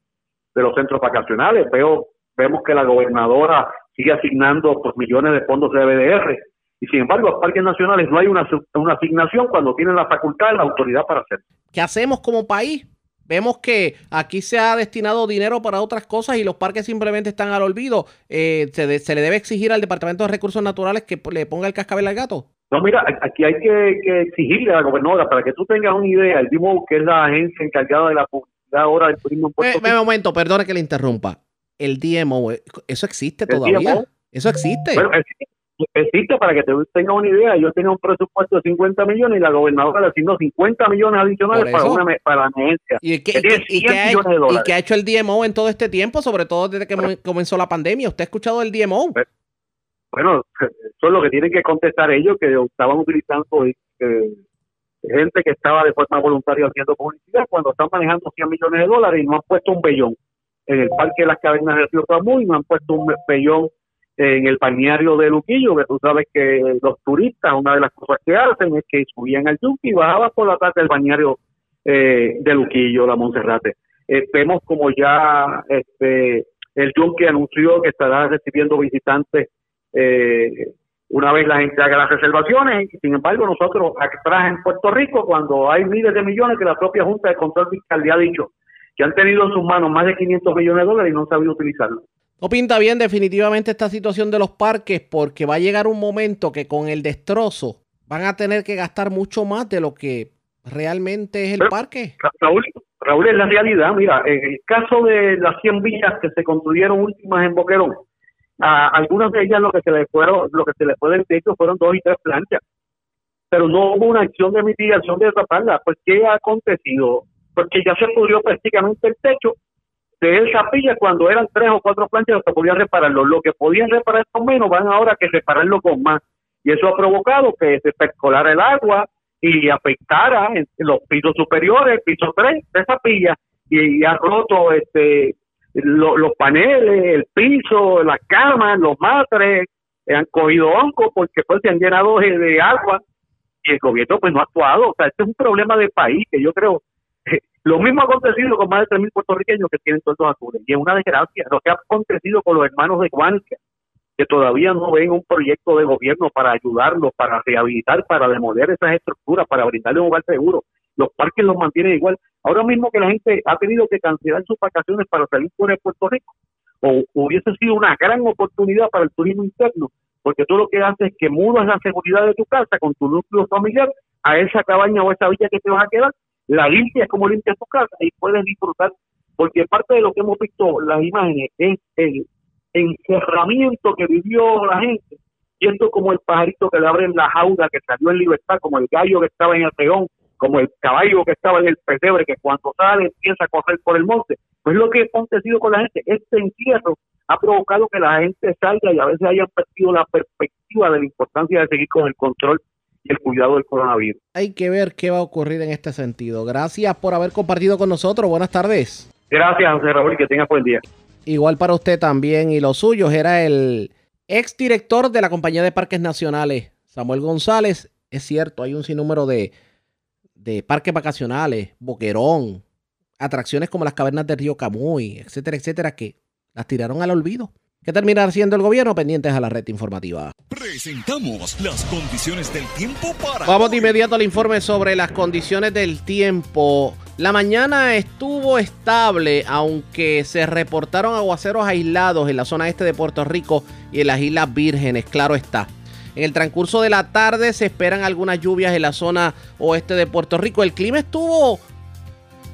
de los centros vacacionales. Veo, vemos que la gobernadora sigue asignando pues, millones de fondos de BDR y sin embargo los parques nacionales no hay una, una asignación cuando tienen la facultad la autoridad para hacerlo. ¿Qué hacemos como país? Vemos que aquí se ha destinado dinero para otras cosas y los parques simplemente están al olvido. Eh, se, se, le debe exigir al Departamento de Recursos Naturales que le ponga el cascabel al gato? No, mira, aquí hay que, exigirle a la gobernadora, para que tú tengas una idea, el DIMO, que es la agencia encargada de la publicidad ahora del turismo en Puerto Rico. Un momento, perdone que le interrumpa. El DMO, ¿eso existe todavía? ¿Eso existe? Bueno, existe para que te tengas una idea. Yo tenía un presupuesto de 50 millones y la gobernadora le asignó 50 millones adicionales para, una, para la emergencia. ¿Y qué, ha, hecho el DMO en todo este tiempo, sobre todo desde que comenzó la pandemia? ¿Usted ha escuchado el DMO? Bueno, eso es lo que tienen que contestar ellos, que estaban utilizando eh, gente que estaba de forma voluntaria haciendo publicidad cuando están manejando 100 millones de dólares y no han puesto un bellón en el Parque de las Cavernas del Río Camuy, no han puesto un bellón en el balneario de Luquillo, que tú sabes que los turistas, una de las cosas que hacen es que subían al yunque y bajaban por la tarde del balneario eh, de Luquillo, la Monserrate. Eh, vemos como ya este el yunque anunció que estará recibiendo visitantes eh, una vez la gente haga las reservaciones, sin embargo nosotros atrás en Puerto Rico, cuando hay miles de millones que la propia Junta de Control Fiscal le ha dicho que han tenido en sus manos más de 500 millones de dólares y no han sabido utilizarlo. No pinta bien definitivamente esta situación de los parques porque va a llegar un momento que con el destrozo van a tener que gastar mucho más de lo que realmente es el parque. Raúl, Raúl, es la realidad. Mira, en el caso de las 100 villas que se construyeron últimas en Boquerón, a algunas de ellas lo que se les fueron, lo que se les fue del techo fueron dos y tres planchas, pero no hubo una acción de mitigación de taparla. Pues, ¿qué ha acontecido? Porque ya se pudrió prácticamente el techo de esa pilla cuando eran tres o cuatro planchas se podían repararlo. Lo que podían reparar con menos van ahora que repararlo con más. Y eso ha provocado que se percolara el agua y afectara en los pisos superiores, piso 3 de esa pilla, y, ha roto este los paneles, el piso, las camas, los matres, han cogido hongos porque pues se han llenado de, de agua y el gobierno pues no ha actuado. O sea, este es un problema de país que yo creo lo mismo ha acontecido con más de 3.000 puertorriqueños que tienen sueldos azules. Y es una desgracia lo que ha acontecido con los hermanos de Guanica, que todavía no ven un proyecto de gobierno para ayudarlos, para rehabilitar, para demoler esas estructuras, para brindarles un lugar seguro. Los parques los mantienen igual. Ahora mismo que la gente ha tenido que cancelar sus vacaciones para salir fuera de Puerto Rico, o hubiese sido una gran oportunidad para el turismo interno, porque tú lo que haces es que mudas la seguridad de tu casa con tu núcleo familiar a esa cabaña o esa villa que te vas a quedar, la limpias como limpias tu casa y puedes disfrutar, porque parte de lo que hemos visto las imágenes es el encerramiento que vivió la gente, esto como el pajarito que le abren la jaula que salió en libertad, como el gallo que estaba en el peón, como el caballo que estaba en el pesebre, que cuando sale empieza a correr por el monte. Pues lo que ha acontecido con la gente, este encierro ha provocado que la gente salga y a veces haya perdido la perspectiva de la importancia de seguir con el control y el cuidado del coronavirus. Hay que ver qué va a ocurrir en este sentido. Gracias por haber compartido con nosotros. Buenas tardes. Gracias, José Raúl, y que tenga buen día. Igual para usted también y los suyos. Era el exdirector de la Compañía de Parques Nacionales, Samuel González. Es cierto, hay un sinnúmero de, de parques vacacionales, Boquerón, atracciones como las cavernas del río Camuy, etcétera, etcétera, que las tiraron al olvido. ¿Qué terminará haciendo el gobierno? Pendientes a la red informativa. Presentamos las condiciones del tiempo para. Vamos de inmediato al informe sobre las condiciones del tiempo. La mañana estuvo estable, aunque se reportaron aguaceros aislados en la zona este de Puerto Rico y en las Islas Vírgenes, claro está. En el transcurso de la tarde se esperan algunas lluvias en la zona oeste de Puerto Rico. El clima estuvo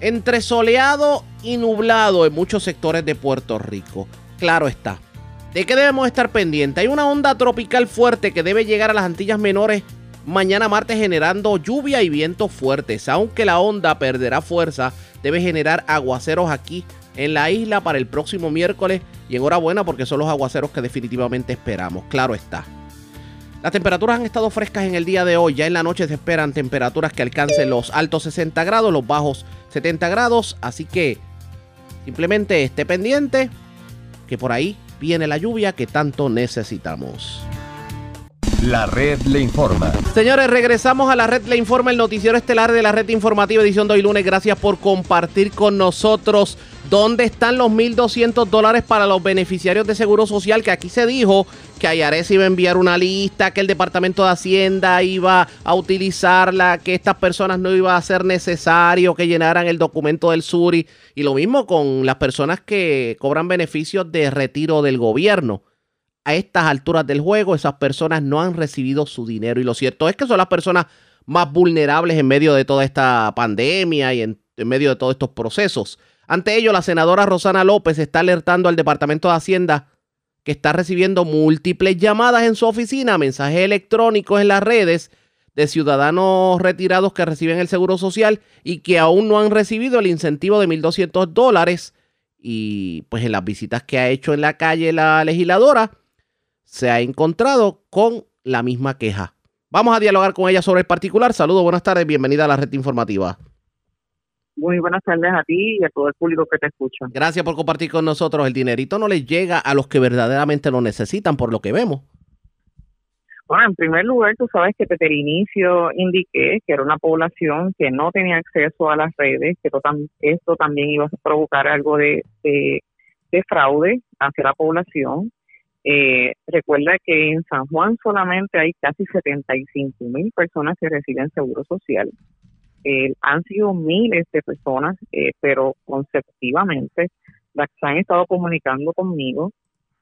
entre soleado y nublado en muchos sectores de Puerto Rico. Claro está. ¿De qué debemos estar pendientes? Hay una onda tropical fuerte que debe llegar a las Antillas Menores mañana martes generando lluvia y vientos fuertes. Aunque la onda perderá fuerza, debe generar aguaceros aquí en la isla para el próximo miércoles. Y enhorabuena porque son los aguaceros que definitivamente esperamos. Claro está. Las temperaturas han estado frescas en el día de hoy. Ya en la noche se esperan temperaturas que alcancen los altos 60 grados, los bajos 70 grados. Así que simplemente esté pendiente que por ahí viene la lluvia que tanto necesitamos. La red le informa. Señores, regresamos a la red le informa, el noticiero estelar de la red informativa edición de hoy lunes. Gracias por compartir con nosotros dónde están los 1.200 dólares para los beneficiarios de Seguro Social, que aquí se dijo que Ayares iba a enviar una lista, que el Departamento de Hacienda iba a utilizarla, que estas personas no iba a ser necesario que llenaran el documento del SURI. Y lo mismo con las personas que cobran beneficios de retiro del gobierno a estas alturas del juego esas personas no han recibido su dinero y lo cierto es que son las personas más vulnerables en medio de toda esta pandemia y en, medio de todos estos procesos. Ante ello, la senadora Rosana López está alertando al Departamento de Hacienda que está recibiendo múltiples llamadas en su oficina, mensajes electrónicos en las redes de ciudadanos retirados que reciben el Seguro Social y que aún no han recibido el incentivo de 1.200 dólares. Y pues en las visitas que ha hecho en la calle la legisladora, se ha encontrado con la misma queja. Vamos a dialogar con ella sobre el particular. Saludos, buenas tardes, bienvenida a la red informativa. Muy buenas tardes a ti y a todo el público que te escucha. Gracias por compartir con nosotros. El dinerito no les llega a los que verdaderamente lo necesitan, por lo que vemos. Bueno, en primer lugar, tú sabes que desde el inicio indiqué que era una población que no tenía acceso a las redes, que esto también iba a provocar algo de, de fraude hacia la población eh, recuerda que en San Juan solamente hay casi 75 mil personas que reciben seguro social. Eh, han sido miles de personas, eh, pero consecutivamente las que han estado comunicando conmigo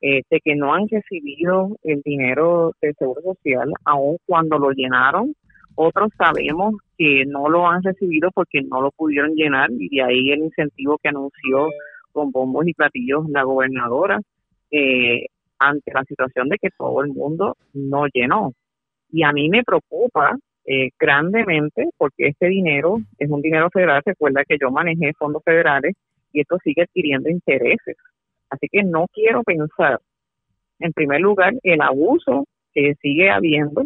eh, de que no han recibido el dinero del seguro social, aun cuando lo llenaron. Otros sabemos que no lo han recibido porque no lo pudieron llenar y de ahí el incentivo que anunció con bombos y platillos la gobernadora. Ante la situación de que todo el mundo no llenó. Y a mí me preocupa eh, grandemente porque este dinero es un dinero federal. Recuerda que yo manejé fondos federales y esto sigue adquiriendo intereses. Así que no quiero pensar, en primer lugar, el abuso que sigue habiendo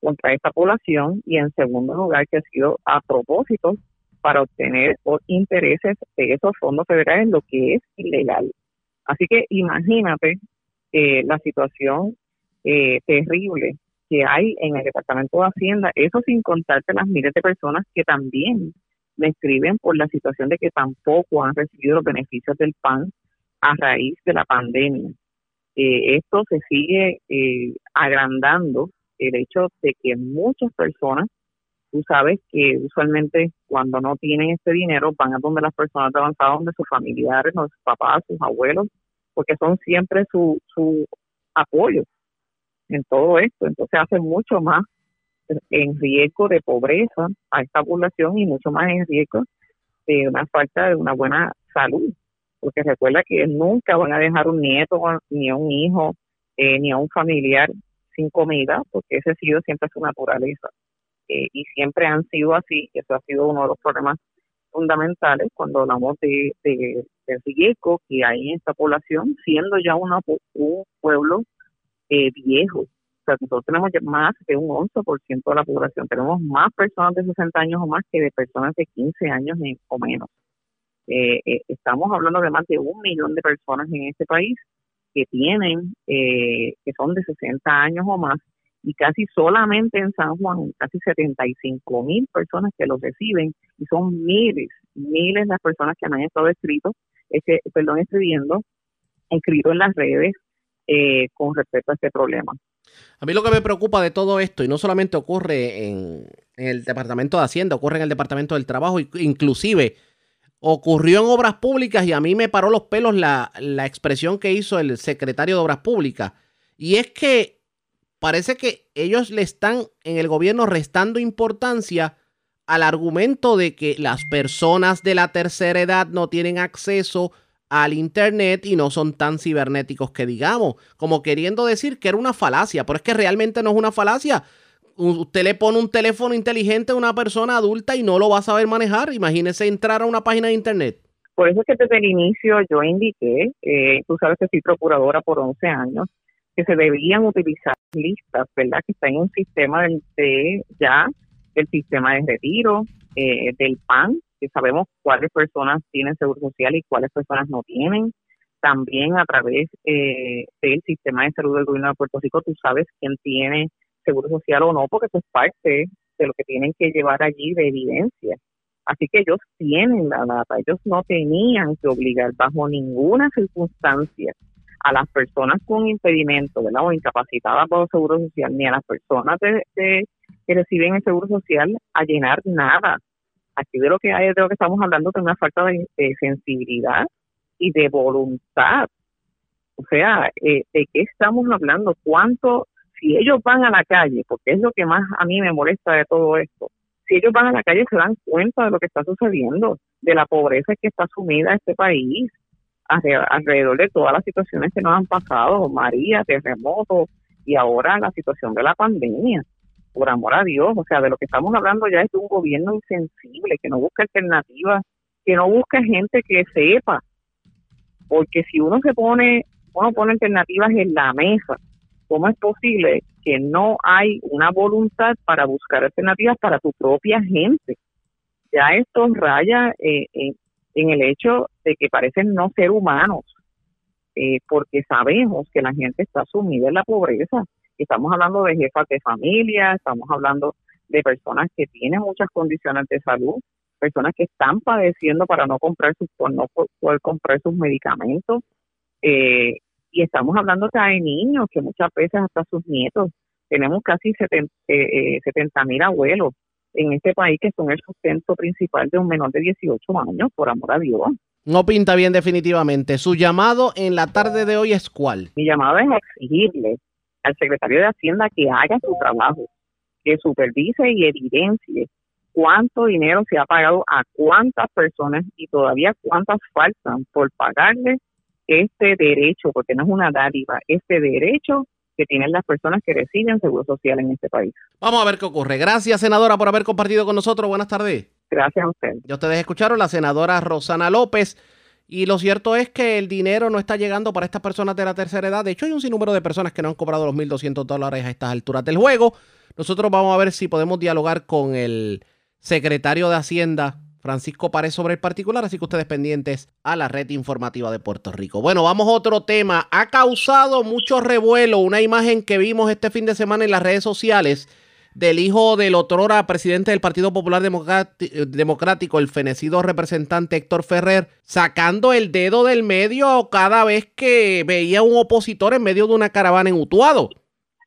contra esta población y en segundo lugar que ha sido a propósito para obtener intereses de esos fondos federales, lo que es ilegal. Así que imagínate eh, la situación eh, terrible que hay en el Departamento de Hacienda, eso sin contarte las miles de personas que también me escriben por la situación de que tampoco han recibido los beneficios del PAN a raíz de la pandemia. eh, esto se sigue eh, agrandando el hecho de que muchas personas, tú sabes que usualmente cuando no tienen este dinero van a donde las personas de avanzado, donde sus familiares, sus papás, sus abuelos, porque son siempre su, su apoyo en todo esto. Entonces hace mucho más en riesgo de pobreza a esta población y mucho más en riesgo de una falta de una buena salud. Porque recuerda que nunca van a dejar un nieto, ni a un hijo, eh, ni a un familiar sin comida, porque ese ha sido siempre su naturaleza. Eh, y siempre han sido así, eso ha sido uno de los problemas fundamentales cuando hablamos de, de, riesgo que hay en esta población, siendo ya una, un pueblo eh, viejo. O sea, nosotros tenemos más de un 11% de la población, tenemos más personas de 60 años o más que de personas de 15 años o menos. Eh, eh, estamos hablando de más de un millón de personas en este país que tienen, eh, que son de 60 años o más, y casi solamente en San Juan, casi 75 mil personas que los reciben, y son miles, miles las personas que han estado escritos, este, perdón, escribiendo, escrito en las redes eh, con respecto a este problema. A mí lo que me preocupa de todo esto, y no solamente ocurre en, el Departamento de Hacienda, ocurre en el Departamento del Trabajo, inclusive ocurrió en obras públicas y a mí me paró los pelos la, expresión que hizo el secretario de Obras Públicas. Y es que parece que ellos le están en el gobierno restando importancia al argumento de que las personas de la tercera edad no tienen acceso al Internet y no son tan cibernéticos que digamos, como queriendo decir que era una falacia, pero es que realmente no es una falacia usted le pone un teléfono inteligente a una persona adulta y no lo va a saber manejar. Imagínese entrar a una página de internet. Por eso es que desde el inicio yo indiqué, eh, tú sabes que soy procuradora por 11 años, que se debían utilizar listas, ¿verdad? Que está en un sistema del, de ya el sistema de retiro, eh, del PAN, que sabemos cuáles personas tienen seguro social y cuáles personas no tienen. También a través eh, del sistema de salud del gobierno de Puerto Rico, tú sabes quién tiene seguro social o no, porque eso es parte de lo que tienen que llevar allí de evidencia. Así que ellos tienen la data, ellos no tenían que obligar bajo ninguna circunstancia a las personas con impedimento ¿verdad? o incapacitadas por el seguro social, ni a las personas de, que reciben el seguro social a llenar nada. Aquí de lo que hay, de lo que estamos hablando, de una falta de, sensibilidad y de voluntad. O sea, eh, ¿de qué estamos hablando? ¿Cuánto si ellos van a la calle, porque es lo que más a mí me molesta de todo esto, si ellos van a la calle se dan cuenta de lo que está sucediendo, de la pobreza que está sumida este país, alrededor de todas las situaciones que nos han pasado, María, terremotos y ahora la situación de la pandemia. Por amor a Dios, o sea, de lo que estamos hablando ya es de un gobierno insensible, que no busca alternativas, que no busca gente que sepa, porque si uno se pone, uno pone alternativas en la mesa, ¿Cómo es posible que no hay una voluntad para buscar alternativas para tu propia gente? Ya esto raya eh, en el hecho de que parecen no ser humanos, eh, porque sabemos que la gente está sumida en la pobreza. Estamos hablando de jefas de familia, estamos hablando de personas que tienen muchas condiciones de salud, personas que están padeciendo para no comprar sus, por no poder comprar sus medicamentos, eh, y estamos hablando acá de niños, que muchas veces hasta sus nietos. Tenemos casi 70 eh, eh, mil abuelos en este país que son el sustento principal de un menor de 18 años, por amor a Dios. No pinta bien definitivamente. Su llamado en la tarde de hoy es cuál? Mi llamado es exigirle al secretario de Hacienda que haga su trabajo, que supervise y evidencie cuánto dinero se ha pagado a cuántas personas y todavía cuántas faltan por pagarle este derecho, porque no es una dádiva, este derecho que tienen las personas que reciben seguro social en este país. Vamos a ver qué ocurre. Gracias, senadora, por haber compartido con nosotros. Buenas tardes. Gracias a usted. Ya ustedes escucharon la senadora Rosana López. Y lo cierto es que el dinero no está llegando para estas personas de la tercera edad. De hecho, hay un sinnúmero de personas que no han cobrado los 1.200 dólares a estas alturas del juego. Nosotros vamos a ver si podemos dialogar con el secretario de Hacienda Francisco Párez sobre el particular, así que ustedes pendientes a la red informativa de Puerto Rico. Bueno, vamos a otro tema. Ha causado mucho revuelo una imagen que vimos este fin de semana en las redes sociales del hijo del otrora presidente del Partido Popular Democrático, el fenecido representante Héctor Ferrer, sacando el dedo del medio cada vez que veía un opositor en medio de una caravana en Utuado.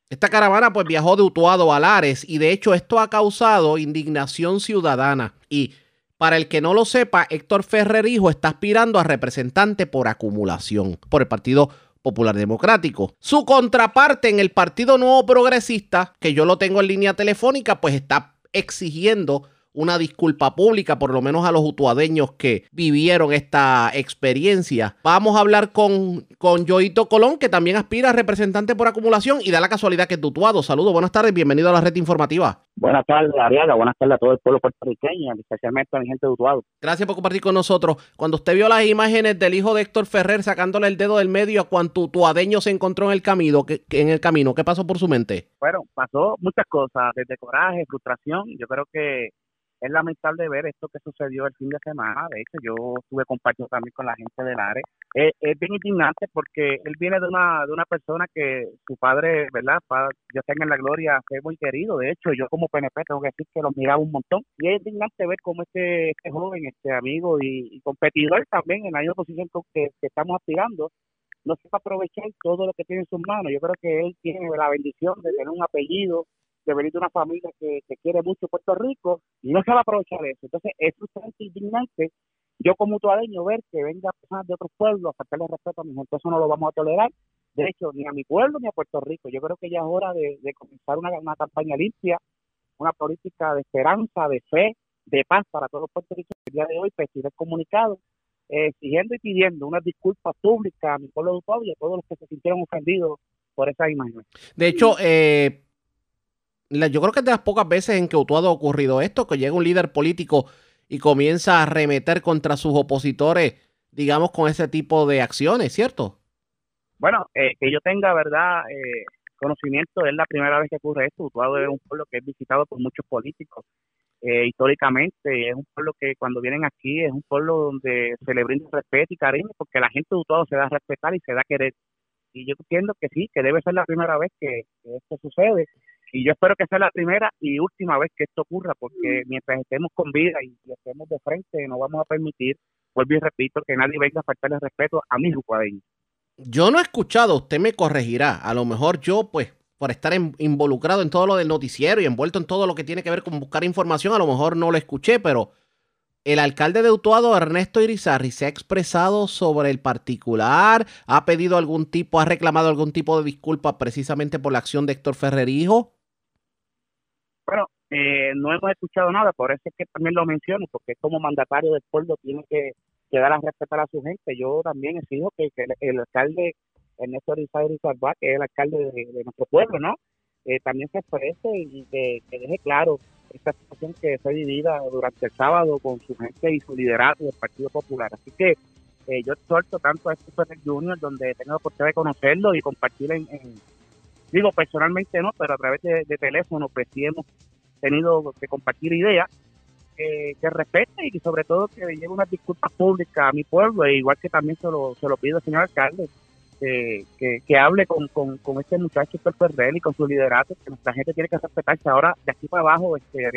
Esta caravana pues viajó de Utuado a Lares y de hecho esto ha causado indignación ciudadana y para el que no lo sepa, Héctor Ferrer Hijo está aspirando a representante por acumulación por el Partido Popular Democrático. Su contraparte en el Partido Nuevo Progresista, que yo lo tengo en línea telefónica, pues está exigiendo una disculpa pública, por lo menos a los utuadeños que vivieron esta experiencia. Vamos a hablar con, con Joito Colón, que también aspira a representante por acumulación y da la casualidad que es Utuado. Saludos, buenas tardes, bienvenido a la red informativa. Buenas tardes, Ariaga, buenas tardes a todo el pueblo puertorriqueño, especialmente a mi gente de Utuado. Gracias por compartir con nosotros. Cuando usted vio las imágenes del hijo de Héctor Ferrer sacándole el dedo del medio a cuanto utuadeño se encontró en el camino, que, en el camino, ¿qué pasó por su mente? Bueno, pasó muchas cosas, desde coraje, frustración. Yo creo que es lamentable ver esto que sucedió el fin de semana. De hecho, yo estuve compartiendo también con la gente del área. Es, bien indignante porque él viene de una de una persona que su padre, ¿verdad? yo tengo en la gloria, fue muy querido. De hecho, yo como PNP tengo que decir que lo miraba un montón. Y es indignante ver cómo este, este joven, este amigo y, competidor también en la misma posición que, que estamos aspirando, no se va a aprovechar todo lo que tiene en sus manos. Yo creo que él tiene la bendición de tener un apellido, de venir de una familia que, quiere mucho Puerto Rico y no se va a aprovechar eso. Entonces es frustrante indignante yo como utuadeño ver que venga personas de otros pueblos a faltarle respeto a mi gente, eso no lo vamos a tolerar. De hecho, ni a mi pueblo ni a Puerto Rico. Yo creo que ya es hora de, comenzar una, una campaña limpia, una política de esperanza, de fe, de paz para todos los puertorriqueños. El día de hoy, el comunicado eh, exigiendo y pidiendo una disculpa pública a mi pueblo de Utuado y a todos los que se sintieron ofendidos por esa imagen. De hecho, eh, yo creo que es de las pocas veces en que Utuado ha ocurrido esto, que llega un líder político y comienza a arremeter contra sus opositores, digamos, con ese tipo de acciones, ¿cierto? Bueno, eh, que yo tenga, ¿verdad? Eh, conocimiento, es la primera vez que ocurre esto. Utuado es un pueblo que es visitado por muchos políticos. Eh, históricamente es un pueblo que cuando vienen aquí es un pueblo donde se le brinda respeto y cariño porque la gente de Utuado se da a respetar y se da a querer. Y yo entiendo que sí, que debe ser la primera vez que esto sucede y yo espero que sea la primera y última vez que esto ocurra, porque mm. mientras estemos con vida y, estemos de frente, no vamos a permitir, vuelvo y repito, que nadie venga a faltarle respeto a mi jugadores. Yo no he escuchado, usted me corregirá, a lo mejor yo, pues, por estar involucrado en todo lo del noticiero y envuelto en todo lo que tiene que ver con buscar información, a lo mejor no lo escuché, pero el alcalde de Utuado, Ernesto Irizarri, se ha expresado sobre el particular, ha pedido algún tipo, ha reclamado algún tipo de disculpa precisamente por la acción de Héctor Ferrerijo. Bueno, eh, no hemos escuchado nada, por eso es que también lo menciono, porque como mandatario del pueblo tiene que, dar a respetar a su gente. Yo también exijo que, que el, alcalde Ernesto Rizal que es el alcalde de, nuestro pueblo, ¿no? Eh, también se exprese y que, deje claro esta situación que fue vivida durante el sábado con su gente y su liderazgo del Partido Popular. Así que eh, yo exhorto tanto a este Junior, donde tengo la oportunidad de conocerlo y compartir en Digo, personalmente no, pero a través de, teléfono, pues sí hemos tenido que compartir ideas que, que respete y sobre todo que lleve una disculpa pública a mi pueblo, e igual que también se lo, se lo pido al señor alcalde, que, que, hable con, con, con, este muchacho Ferrer y con su liderato, que nuestra gente tiene que respetarse. Ahora, de aquí para abajo, este,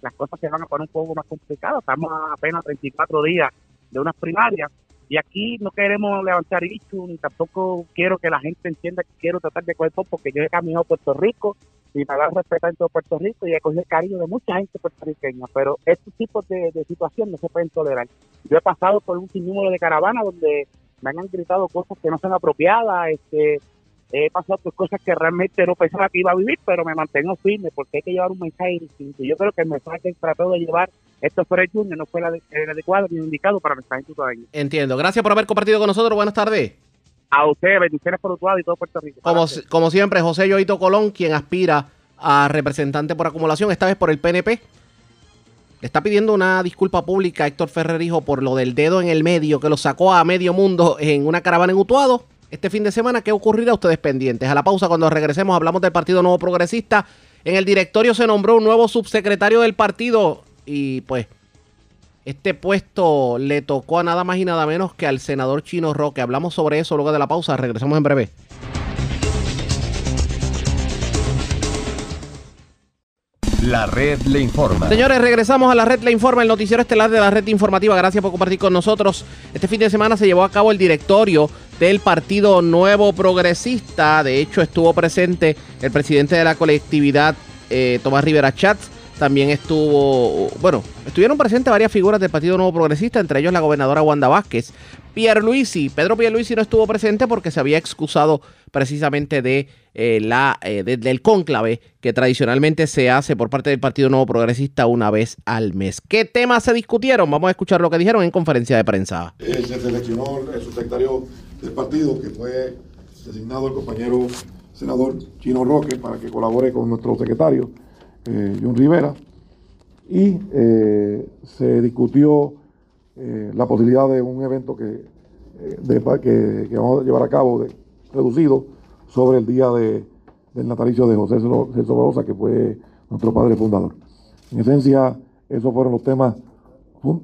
las cosas se van a poner un poco más complicadas. Estamos a apenas 34 días de unas primarias y aquí no queremos levantar issues, ni tampoco quiero que la gente entienda que quiero tratar de cuerpo porque yo he caminado a Puerto Rico y me a respetar en todo Puerto Rico y he cogido el cariño de mucha gente puertorriqueña, pero estos tipos de, de situaciones no se pueden tolerar. Yo he pasado por un sinnúmero de caravanas donde me han gritado cosas que no son apropiadas, este, he pasado por cosas que realmente no pensaba que iba a vivir, pero me mantengo firme porque hay que llevar un mensaje distinto. Yo creo que el mensaje que trató de llevar esto fue el Junior no fue el adecuado ni indicado para nuestra gente todavía. Entiendo. Gracias por haber compartido con nosotros. Buenas tardes. A usted, bendiciones por Utuado y todo Puerto Rico. Como, como siempre, José Yoito Colón, quien aspira a representante por acumulación, esta vez por el PNP. está pidiendo una disculpa pública a Héctor Ferrerijo por lo del dedo en el medio que lo sacó a medio mundo en una caravana en Utuado este fin de semana. ¿Qué ocurrirá? Ustedes pendientes. A la pausa, cuando regresemos, hablamos del Partido Nuevo Progresista. En el directorio se nombró un nuevo subsecretario del partido y pues este puesto le tocó a nada más y nada menos que al senador Chino Roque. Hablamos sobre eso luego de la pausa. Regresamos en breve. La red le informa. Señores, regresamos a la red le informa, el noticiero estelar de la red informativa. Gracias por compartir con nosotros. Este fin de semana se llevó a cabo el directorio del Partido Nuevo Progresista. De hecho, estuvo presente el presidente de la colectividad, eh, Tomás Rivera Chats. También estuvo, bueno, estuvieron presentes varias figuras del Partido Nuevo Progresista, entre ellos la gobernadora Wanda Vázquez. Pierluisi, Pedro Pierluisi no estuvo presente porque se había excusado precisamente de eh, la eh, de- del cónclave que tradicionalmente se hace por parte del Partido Nuevo Progresista una vez al mes. ¿Qué temas se discutieron? Vamos a escuchar lo que dijeron en conferencia de prensa. Eh, se seleccionó el subsecretario del partido, que fue designado el compañero senador Chino Roque, para que colabore con nuestro secretario, eh, John Rivera. Y eh, se discutió eh, la posibilidad de un evento que, eh, que, que vamos a llevar a cabo reducido sobre el día de- del natalicio de José Celso Babosa, que fue nuestro padre fundador. En esencia, esos fueron los temas fun-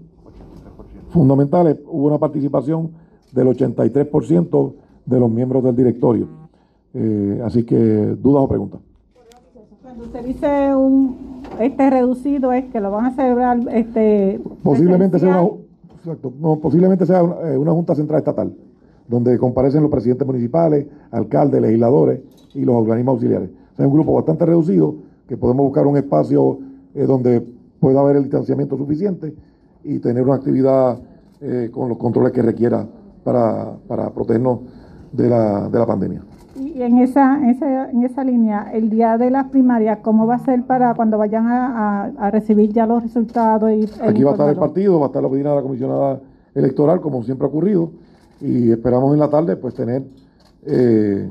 fundamentales. Hubo una participación del 83% de los miembros del directorio. Así que, ¿dudas o preguntas? Cuando usted dice un este reducido es que lo van a celebrar este Posiblemente sea, una, exacto, no, posiblemente sea una, eh, una Junta Central Estatal, donde comparecen los presidentes municipales, alcaldes, legisladores y los organismos auxiliares. O sea, es un grupo bastante reducido que podemos buscar un espacio eh, donde pueda haber el distanciamiento suficiente y tener una actividad eh, con los controles que requiera para, para protegernos de la, de la pandemia. Y en esa, en esa en esa línea, el día de las primarias, ¿cómo va a ser para cuando vayan a, a- a recibir ya los resultados? Y, Aquí va a estar el partido, va a estar la oficina de la comisionada electoral, como siempre ha ocurrido, y esperamos en la tarde pues tener eh,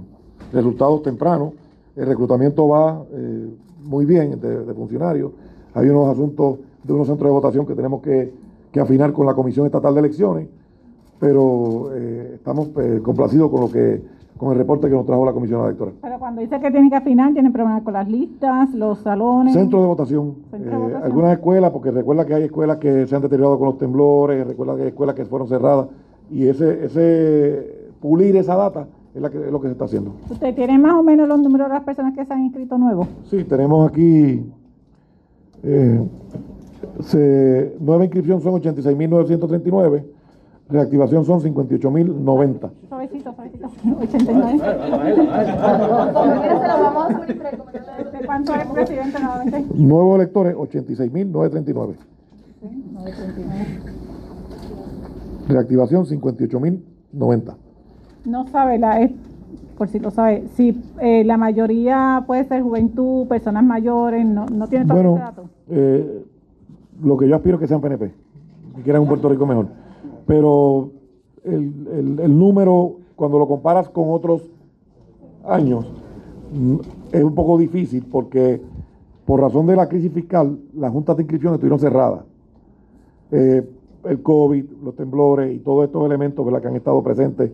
resultados tempranos. El reclutamiento va eh, muy bien de, de funcionarios. Hay unos asuntos de unos centros de votación que tenemos que, que afinar con la Comisión Estatal de Elecciones, pero eh, estamos eh, complacidos con lo que con el reporte que nos trajo la comisionada electoral. Pero cuando dice que tienen que afinar, tienen problemas con las listas, los salones. Centro de votación. Centro de Eh, votación. algunas escuelas, porque recuerda que hay escuelas que se han deteriorado con los temblores, recuerda que hay escuelas que fueron cerradas, y ese, ese pulir esa data es, la que, es lo que se está haciendo. ¿Usted tiene más o menos los números de las personas que se han inscrito nuevos? Sí, tenemos aquí eh, se- nueva inscripción son 86.939, reactivación son 58.090. Suavecito, suavecito. 89. ¿De cuánto es presidente nuevamente? Nuevos electores, 86.939. Reactivación, 58.090. No sabe, la, es, por si lo sabe, si eh, la mayoría puede ser juventud, personas mayores, no, no tiene todo Bueno, ese dato. eh, lo que yo aspiro es que sean PNP, que quieran un Puerto Rico mejor. Pero el, el- número, cuando lo comparas con otros años, mm, es un poco difícil porque por razón de la crisis fiscal, las juntas de inscripción estuvieron cerradas. Eh, el COVID, los temblores y todos estos elementos ¿verdad? que han estado presentes,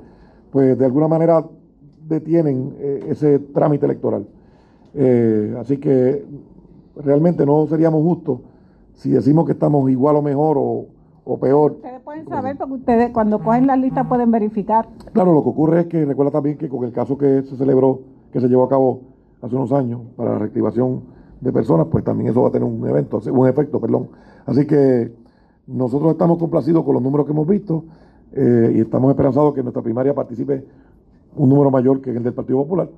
pues de alguna manera detienen eh, ese trámite electoral. Eh, así que realmente no seríamos justos si decimos que estamos igual o mejor o, o peor. Ustedes pueden saber porque ustedes cuando cogen las listas pueden verificar. Claro, lo que ocurre es que recuerda también que con el caso que se celebró, que se llevó a cabo hace unos años para la reactivación de personas, pues también eso va a tener un evento, un efecto, perdón. Así que nosotros estamos complacidos con los números que hemos visto eh, y estamos esperanzados que en nuestra primaria participe un número mayor que el del Partido Popular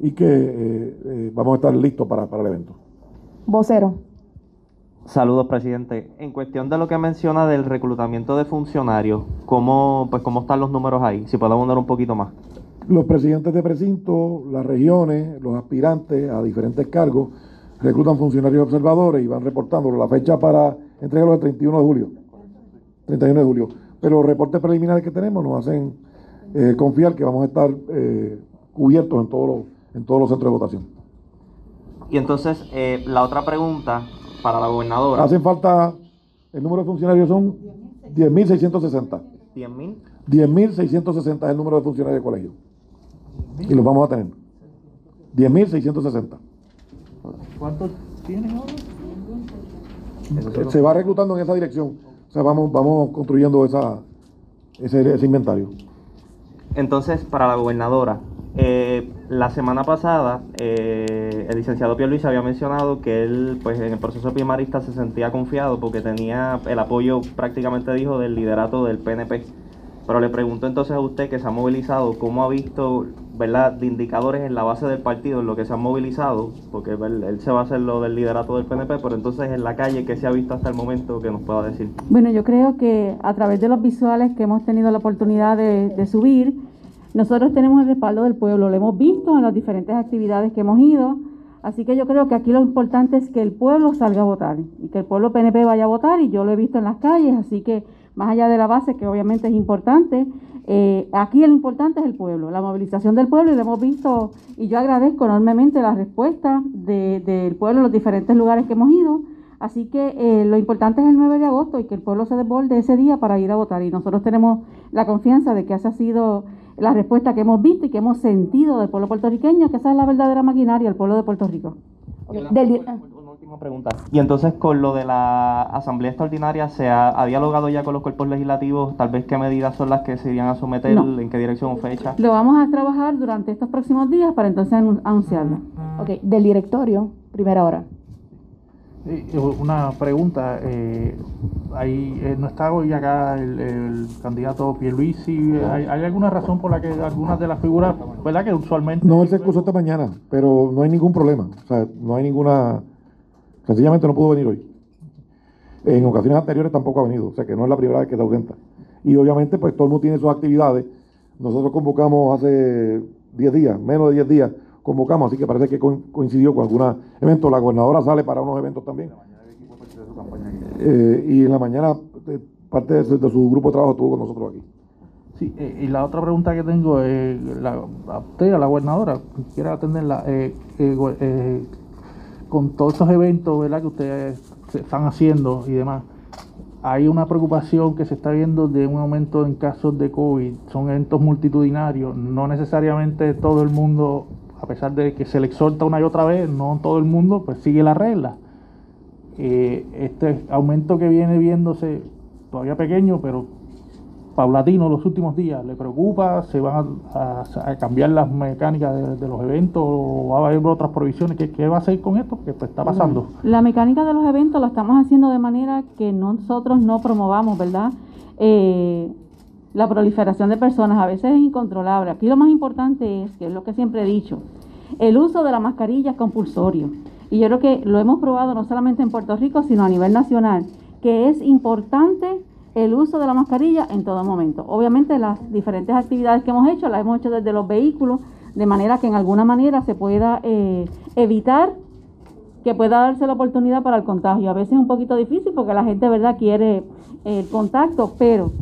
y que eh, eh, vamos a estar listos para, para el evento. Vocero. Saludos, presidente. En cuestión de lo que menciona del reclutamiento de funcionarios, ¿cómo, pues, cómo están los números ahí? Si podemos dar un poquito más. Los presidentes de precinto, las regiones, los aspirantes a diferentes cargos reclutan funcionarios observadores y van reportándolo. La fecha para entregarlo es el 31 de julio. 31 de julio. Pero los reportes preliminares que tenemos nos hacen eh, confiar que vamos a estar eh, cubiertos en todos los, en todos los centros de votación. Y entonces, eh, la otra pregunta para la gobernadora. Hacen falta, el número de funcionarios son 10.660. ¿10.000? 10.660 es el número de funcionarios de colegio. Y los vamos a tener. 10.660. ¿Cuántos tienen ahora? Se va reclutando en esa dirección. O sea, vamos, vamos construyendo esa, ese, ese inventario. Entonces, para la gobernadora, eh, la semana pasada eh, el licenciado Pierluisi había mencionado que él, pues en el proceso primarista se sentía confiado porque tenía el apoyo, prácticamente dijo, del liderato del PNP. Pero le pregunto entonces a usted que se ha movilizado, ¿cómo ha visto, verdad, de indicadores en la base del partido en lo que se han movilizado? Porque él, se va a hacer lo del liderato del PNP, pero entonces en la calle, ¿qué se ha visto hasta el momento que nos pueda decir? Bueno, yo creo que a través de los visuales que hemos tenido la oportunidad de, subir, nosotros tenemos el respaldo del pueblo, lo hemos visto en las diferentes actividades que hemos ido. Así que yo creo que aquí lo importante es que el pueblo salga a votar y que el pueblo PNP vaya a votar y yo lo he visto en las calles, así que más allá de la base, que obviamente es importante, eh, aquí lo importante es el pueblo, la movilización del pueblo y lo hemos visto y yo agradezco enormemente la respuesta del pueblo en los diferentes lugares que hemos ido. Así que eh, lo importante es el 9 de agosto y que el pueblo se desborde ese día para ir a votar. Y nosotros tenemos la confianza de que esa ha sido la respuesta que hemos visto y que hemos sentido del pueblo puertorriqueño, que esa es la verdadera maquinaria, el pueblo de Puerto Rico pregunta. Y entonces con lo de la Asamblea Extraordinaria, ¿se ha, dialogado ya con los cuerpos legislativos? Tal vez qué medidas son las que se irían a someter, en qué dirección o fecha. Lo vamos a trabajar durante estos próximos días para entonces anunciarlo. Ok, del directorio, primera hora. Una pregunta, eh, ahí, eh, ¿no está hoy acá el, candidato Pierluisi? ¿Hay, ¿Hay alguna razón por la que algunas de las figuras, verdad que usualmente... No, él se excusó esta mañana, pero no hay ningún problema, o sea, no hay ninguna Sencillamente no pudo venir hoy. En ocasiones anteriores tampoco ha venido, o sea que no es la primera vez que se ausenta. Y obviamente, pues todo el mundo tiene sus actividades. Nosotros convocamos hace 10 días, menos de 10 días, convocamos, así que parece que coincidió con algún evento. La gobernadora sale para unos eventos también. Eh, y en la mañana eh, parte de su, grupo de trabajo estuvo con nosotros aquí. Sí, eh, y la otra pregunta que tengo es, la, a usted, a la gobernadora, quiere atenderla, eh, con todos estos eventos ¿verdad? que ustedes están haciendo y demás, hay una preocupación que se está viendo de un aumento en casos de COVID. Son eventos multitudinarios, no necesariamente todo el mundo, a pesar de que se le exhorta una y otra vez, no todo el mundo pues sigue la regla. Eh, este aumento que viene viéndose todavía pequeño, pero paulatino los últimos días? ¿Le preocupa? ¿Se van a, cambiar las mecánicas de, los eventos o va a haber otras provisiones? ¿Qué, va a hacer con esto? ¿Qué pues, está pasando? La mecánica de los eventos la estamos haciendo de manera que nosotros no promovamos, ¿verdad? Eh, la proliferación de personas a veces es incontrolable. Aquí lo más importante es, que es lo que siempre he dicho, el uso de la mascarilla es compulsorio. Y yo creo que lo hemos probado no solamente en Puerto Rico, sino a nivel nacional, que es importante el uso de la mascarilla en todo momento. Obviamente las diferentes actividades que hemos hecho las hemos hecho desde los vehículos, de manera que en alguna manera se pueda eh, evitar que pueda darse la oportunidad para el contagio. A veces es un poquito difícil porque la gente, ¿verdad?, quiere el contacto, pero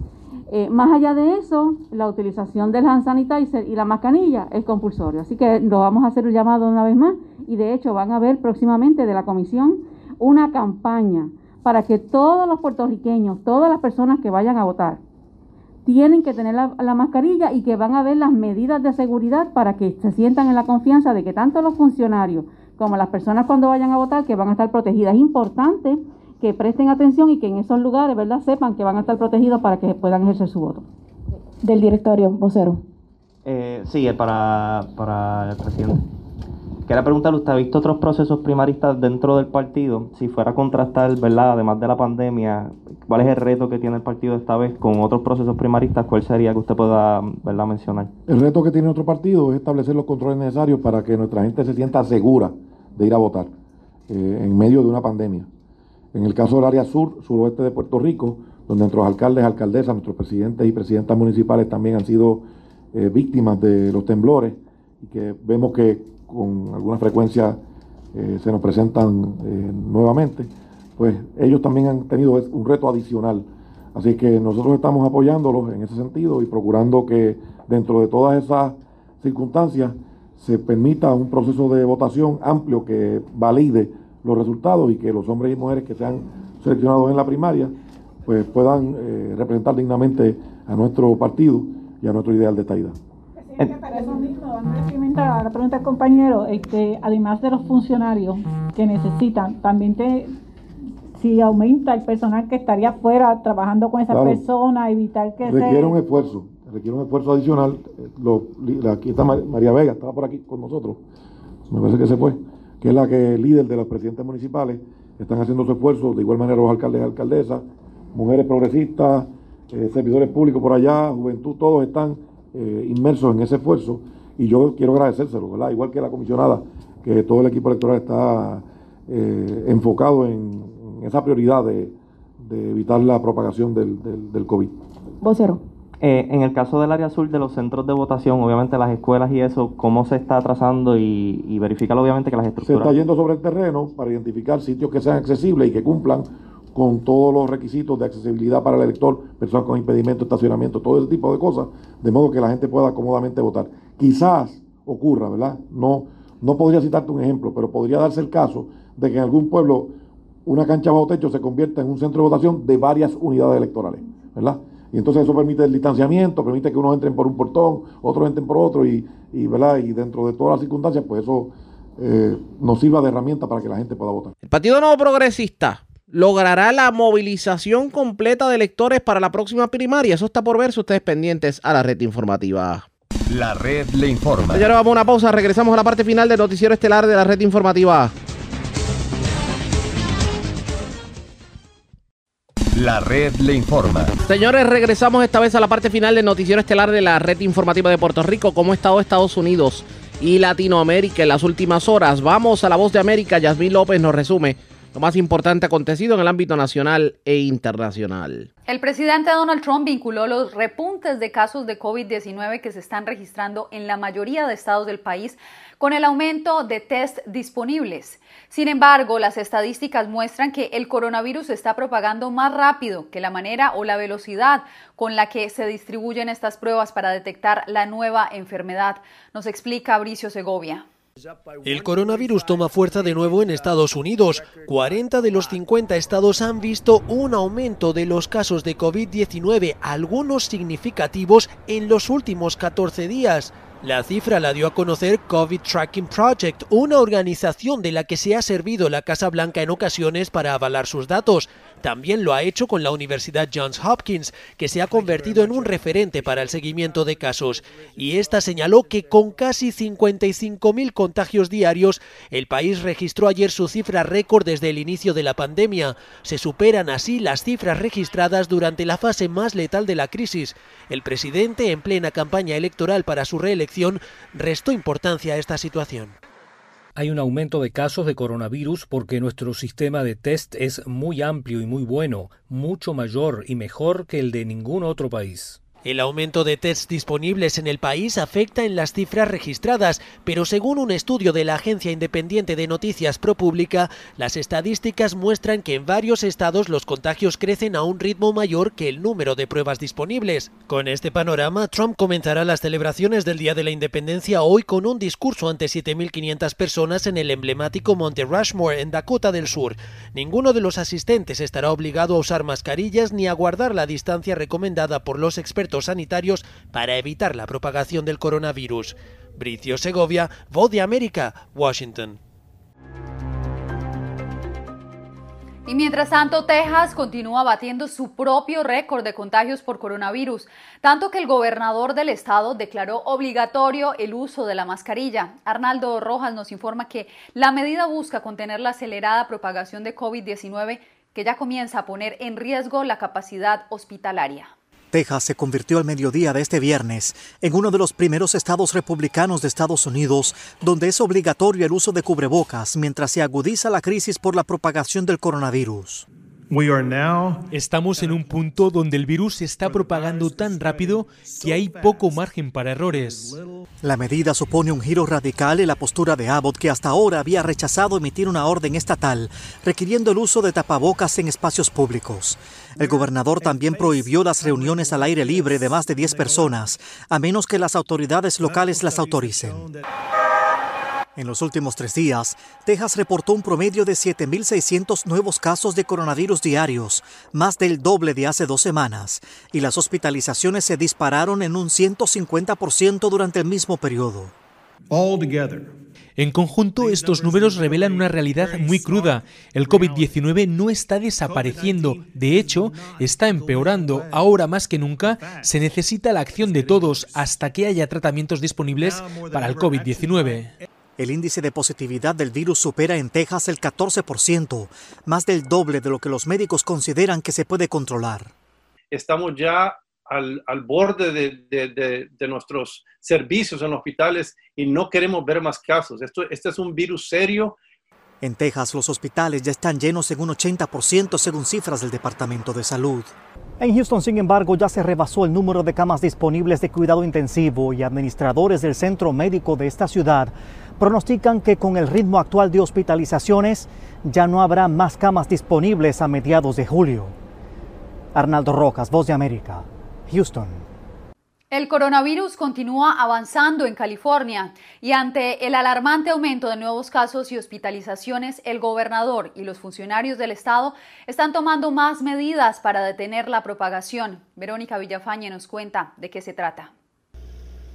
eh, más allá de eso, la utilización del hand sanitizer y la mascarilla es compulsorio. Así que lo vamos a hacer un llamado una vez más y de hecho van a ver próximamente de la comisión una campaña para que todos los puertorriqueños, todas las personas que vayan a votar, tienen que tener la, mascarilla y que van a ver las medidas de seguridad para que se sientan en la confianza de que tanto los funcionarios como las personas cuando vayan a votar que van a estar protegidas. Es importante que presten atención y que en esos lugares, ¿verdad?, sepan que van a estar protegidos para que puedan ejercer su voto. Del directorio, vocero. Eh, sí, para, para el presidente. Quería preguntarle, ¿usted ha visto otros procesos primaristas dentro del partido? Si fuera a contrastar, ¿verdad? Además de la pandemia, ¿cuál es el reto que tiene el partido esta vez con otros procesos primaristas? ¿Cuál sería que usted pueda, ¿verdad? mencionar? El reto que tiene otro partido es establecer los controles necesarios para que nuestra gente se sienta segura de ir a votar eh, en medio de una pandemia. En el caso del área sur, suroeste de Puerto Rico, donde nuestros alcaldes, alcaldesas, nuestros presidentes y presidentas municipales también han sido eh, víctimas de los temblores y que vemos que con alguna frecuencia eh, se nos presentan eh, nuevamente, pues ellos también han tenido un reto adicional. Así que nosotros estamos apoyándolos en ese sentido y procurando que dentro de todas esas circunstancias se permita un proceso de votación amplio que valide los resultados y que los hombres y mujeres que sean seleccionados en la primaria pues puedan eh, representar dignamente a nuestro partido y a nuestro ideal de esta eso mismo, la pregunta del compañero, este, además de los funcionarios que necesitan, también te, si aumenta el personal que estaría afuera trabajando con esa persona, evitar que requiere un esfuerzo, requiere un esfuerzo adicional. Lo, aquí está María Vega, estaba por aquí con nosotros, me parece que se fue. Que es la que líder de los presidentes municipales, están haciendo su esfuerzo, de igual manera los alcaldes y alcaldesas, mujeres progresistas, eh, servidores públicos por allá, juventud, todos están eh, inmersos en ese esfuerzo y yo quiero agradecérselo, ¿verdad? Igual que la comisionada, que todo el equipo electoral está eh, enfocado en, esa prioridad de, evitar la propagación del, del, COVID. Vocero. Eh, en el caso del área azul de los centros de votación, obviamente las escuelas y eso, ¿cómo se está trazando y, y verificar obviamente que las estructuras... Se está yendo sobre el terreno para identificar sitios que sean accesibles y que cumplan con todos los requisitos de accesibilidad para el elector, personas con impedimento, estacionamiento, todo ese tipo de cosas, de modo que la gente pueda cómodamente votar. Quizás ocurra, ¿verdad? No, no podría citarte un ejemplo, pero podría darse el caso de que en algún pueblo una cancha bajo techo se convierta en un centro de votación de varias unidades electorales, ¿verdad? Y entonces eso permite el distanciamiento, permite que unos entren por un portón, otros entren por otro, y, ¿verdad? y dentro de todas las circunstancias, pues eso eh, nos sirva de herramienta para que la gente pueda votar. El Partido Nuevo Progresista logrará la movilización completa de electores para la próxima primaria. Eso está por verse ustedes pendientes a la red informativa. La red le informa. Señores, vamos a una pausa. Regresamos a la parte final del noticiero estelar de la red informativa. La red le informa. Señores, regresamos esta vez a la parte final del noticiero estelar de la red informativa de Puerto Rico. ¿Cómo ha estado Estados Unidos y Latinoamérica en las últimas horas? Vamos a la voz de América. Yasmín López nos resume lo más importante acontecido en el ámbito nacional e internacional. El presidente Donald Trump vinculó los repuntes de casos de COVID-19 que se están registrando en la mayoría de estados del país con el aumento de test disponibles. Sin embargo, las estadísticas muestran que el coronavirus está propagando más rápido que la manera o la velocidad con la que se distribuyen estas pruebas para detectar la nueva enfermedad, nos explica Bricio Segovia. El coronavirus toma fuerza de nuevo en Estados Unidos. 40 de los 50 estados han visto un aumento de los casos de COVID-19, algunos significativos en los últimos 14 días. La cifra la dio a conocer COVID Tracking Project, una organización de la que se ha servido la Casa Blanca en ocasiones para avalar sus datos. También lo ha hecho con la Universidad Johns Hopkins, que se ha convertido en un referente para el seguimiento de casos. Y esta señaló que con casi 55.000 contagios diarios, el país registró ayer su cifra récord desde el inicio de la pandemia. Se superan así las cifras registradas durante la fase más letal de la crisis. El presidente, en plena campaña electoral para su reelección, restó importancia a esta situación. Hay un aumento de casos de coronavirus porque nuestro sistema de test es muy amplio y muy bueno, mucho mayor y mejor que el de ningún otro país. El aumento de tests disponibles en el país afecta en las cifras registradas, pero según un estudio de la agencia independiente de noticias ProPublica, las estadísticas muestran que en varios estados los contagios crecen a un ritmo mayor que el número de pruebas disponibles. Con este panorama, Trump comenzará las celebraciones del Día de la Independencia hoy con un discurso ante 7.500 personas en el emblemático Monte Rushmore en Dakota del Sur. Ninguno de los asistentes estará obligado a usar mascarillas ni a guardar la distancia recomendada por los expertos sanitarios para evitar la propagación del coronavirus. Bricio Segovia, Voz de América, Washington. Y mientras tanto, Texas continúa batiendo su propio récord de contagios por coronavirus, tanto que el gobernador del estado declaró obligatorio el uso de la mascarilla. Arnaldo Rojas nos informa que la medida busca contener la acelerada propagación de COVID-19 que ya comienza a poner en riesgo la capacidad hospitalaria. Texas se convirtió al mediodía de este viernes en uno de los primeros estados republicanos de Estados Unidos donde es obligatorio el uso de cubrebocas mientras se agudiza la crisis por la propagación del coronavirus. Estamos en un punto donde el virus se está propagando tan rápido que hay poco margen para errores. La medida supone un giro radical en la postura de Abbott, que hasta ahora había rechazado emitir una orden estatal requiriendo el uso de tapabocas en espacios públicos. El gobernador también prohibió las reuniones al aire libre de más de 10 personas, a menos que las autoridades locales las autoricen. En los últimos tres días, Texas reportó un promedio de 7.600 nuevos casos de coronavirus diarios, más del doble de hace dos semanas, y las hospitalizaciones se dispararon en un 150% durante el mismo periodo. En conjunto, estos números revelan una realidad muy cruda. El COVID-19 no está desapareciendo, de hecho, está empeorando. Ahora más que nunca se necesita la acción de todos hasta que haya tratamientos disponibles para el COVID-19. El índice de positividad del virus supera en Texas el 14%, más del doble de lo que los médicos consideran que se puede controlar. Estamos ya al, al borde de, de, de, de, nuestros servicios en hospitales y no queremos ver más casos. Esto, este es un virus serio. En Texas, los hospitales ya están llenos en un 80% según cifras del Departamento de Salud. En Houston, sin embargo, ya se rebasó el número de camas disponibles de cuidado intensivo y administradores del centro médico de esta ciudad pronostican que con el ritmo actual de hospitalizaciones ya no habrá más camas disponibles a mediados de julio. Arnaldo Rojas, Voz de América, Houston. El coronavirus continúa avanzando en California y ante el alarmante aumento de nuevos casos y hospitalizaciones, el gobernador y los funcionarios del estado están tomando más medidas para detener la propagación. Verónica Villafañe nos cuenta de qué se trata.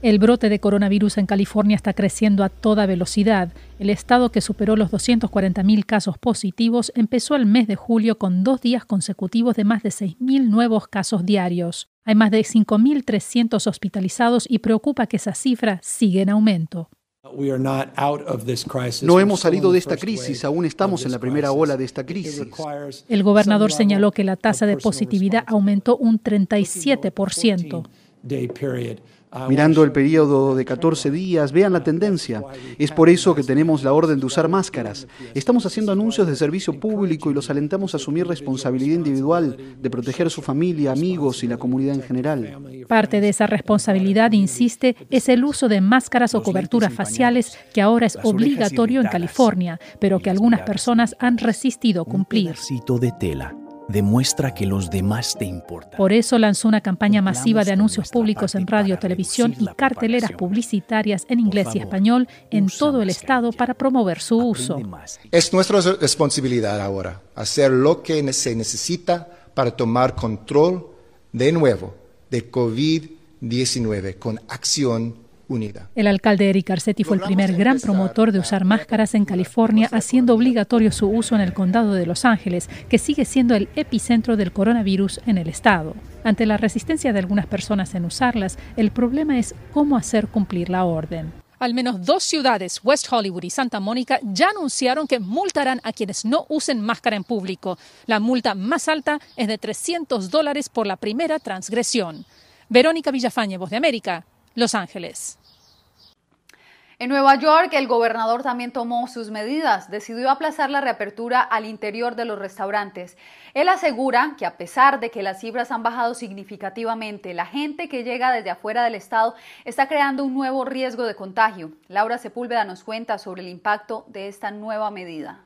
El brote de coronavirus en California está creciendo a toda velocidad. El estado que superó los 240.000 casos positivos empezó el mes de julio con dos días consecutivos de más de 6.000 nuevos casos diarios. Hay más de 5.300 hospitalizados y preocupa que esa cifra siga en aumento. No hemos salido de esta crisis, aún estamos en la primera ola de esta crisis. El gobernador señaló que la tasa de positividad aumentó un 37%. Mirando el periodo de 14 días, vean la tendencia. Es por eso que tenemos la orden de usar máscaras. Estamos haciendo anuncios de servicio público y los alentamos a asumir responsabilidad individual de proteger a su familia, amigos y la comunidad en general. Parte de esa responsabilidad, insiste, es el uso de máscaras o coberturas faciales que ahora es obligatorio en California, pero que algunas personas han resistido cumplir. de tela demuestra que los demás te importan. Por eso lanzó una campaña masiva de anuncios públicos en radio, televisión y carteleras publicitarias en inglés y español en todo el estado para promover su uso. Es nuestra responsabilidad ahora hacer lo que se necesita para tomar control de nuevo de COVID-19 con acción Unida. El alcalde Eric Garcetti fue el primer gran promotor de usar máscaras en California, haciendo obligatorio su uso en el condado de Los Ángeles, que sigue siendo el epicentro del coronavirus en el estado. Ante la resistencia de algunas personas en usarlas, el problema es cómo hacer cumplir la orden. Al menos dos ciudades, West Hollywood y Santa Mónica, ya anunciaron que multarán a quienes no usen máscara en público. La multa más alta es de 300 dólares por la primera transgresión. Verónica Villafañe, Voz de América, los Ángeles. En Nueva York, el gobernador también tomó sus medidas. Decidió aplazar la reapertura al interior de los restaurantes. Él asegura que a pesar de que las cifras han bajado significativamente, la gente que llega desde afuera del estado está creando un nuevo riesgo de contagio. Laura Sepúlveda nos cuenta sobre el impacto de esta nueva medida.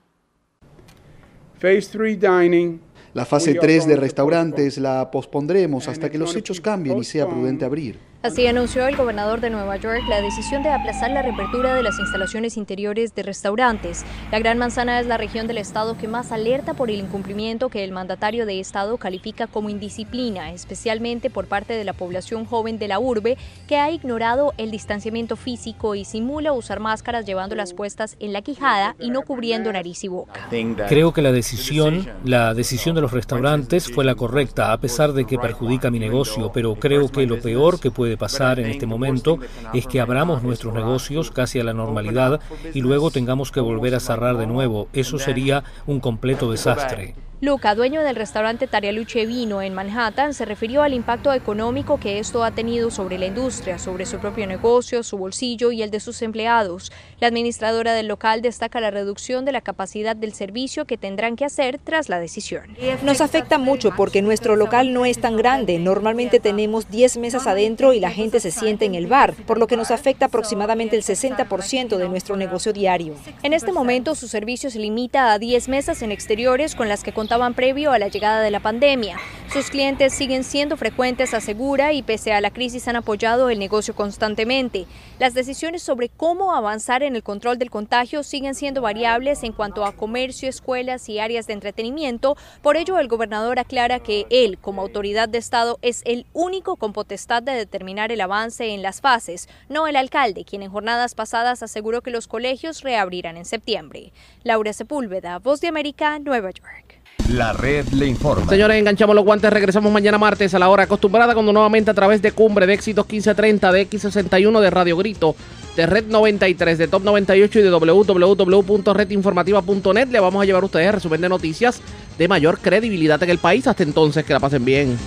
Phase 3 dining la fase 3 de restaurantes la pospondremos hasta que los hechos cambien y sea prudente abrir. Así anunció el gobernador de Nueva York la decisión de aplazar la reapertura de las instalaciones interiores de restaurantes. La Gran Manzana es la región del estado que más alerta por el incumplimiento que el mandatario de estado califica como indisciplina, especialmente por parte de la población joven de la urbe que ha ignorado el distanciamiento físico y simula usar máscaras llevándolas puestas en la quijada y no cubriendo nariz y boca. Creo que la decisión, la decisión de los restaurantes fue la correcta, a pesar de que perjudica mi negocio, pero creo que lo peor que puede pasar en este momento es que abramos nuestros negocios casi a la normalidad y luego tengamos que volver a cerrar de nuevo. Eso sería un completo desastre. Luca, dueño del restaurante Tarialuche Vino en Manhattan, se refirió al impacto económico que esto ha tenido sobre la industria, sobre su propio negocio, su bolsillo y el de sus empleados. La administradora del local destaca la reducción de la capacidad del servicio que tendrán que hacer tras la decisión. Nos afecta mucho porque nuestro local no es tan grande. Normalmente tenemos 10 mesas adentro y la gente se siente en el bar, por lo que nos afecta aproximadamente el 60% de nuestro negocio diario. En este momento su servicio se limita a 10 mesas en exteriores con las que contaban previo a la llegada de la pandemia. Sus clientes siguen siendo frecuentes, asegura, y pese a la crisis han apoyado el negocio constantemente. Las decisiones sobre cómo avanzar en el control del contagio siguen siendo variables en cuanto a comercio, escuelas y áreas de entretenimiento. Por ello, el gobernador aclara que él, como autoridad de Estado, es el único con potestad de determinar el avance en las fases, no el alcalde, quien en jornadas pasadas aseguró que los colegios reabrirán en septiembre. Laura Sepúlveda, Voz de América, Nueva York. La red le informa. Señores, enganchamos los guantes. Regresamos mañana martes a la hora acostumbrada, cuando nuevamente a través de Cumbre de Éxitos 1530 de X61 de Radio Grito de Red 93, de Top 98 y de www.redinformativa.net. Le vamos a llevar a ustedes resumen de noticias de mayor credibilidad en el país. Hasta entonces, que la pasen bien.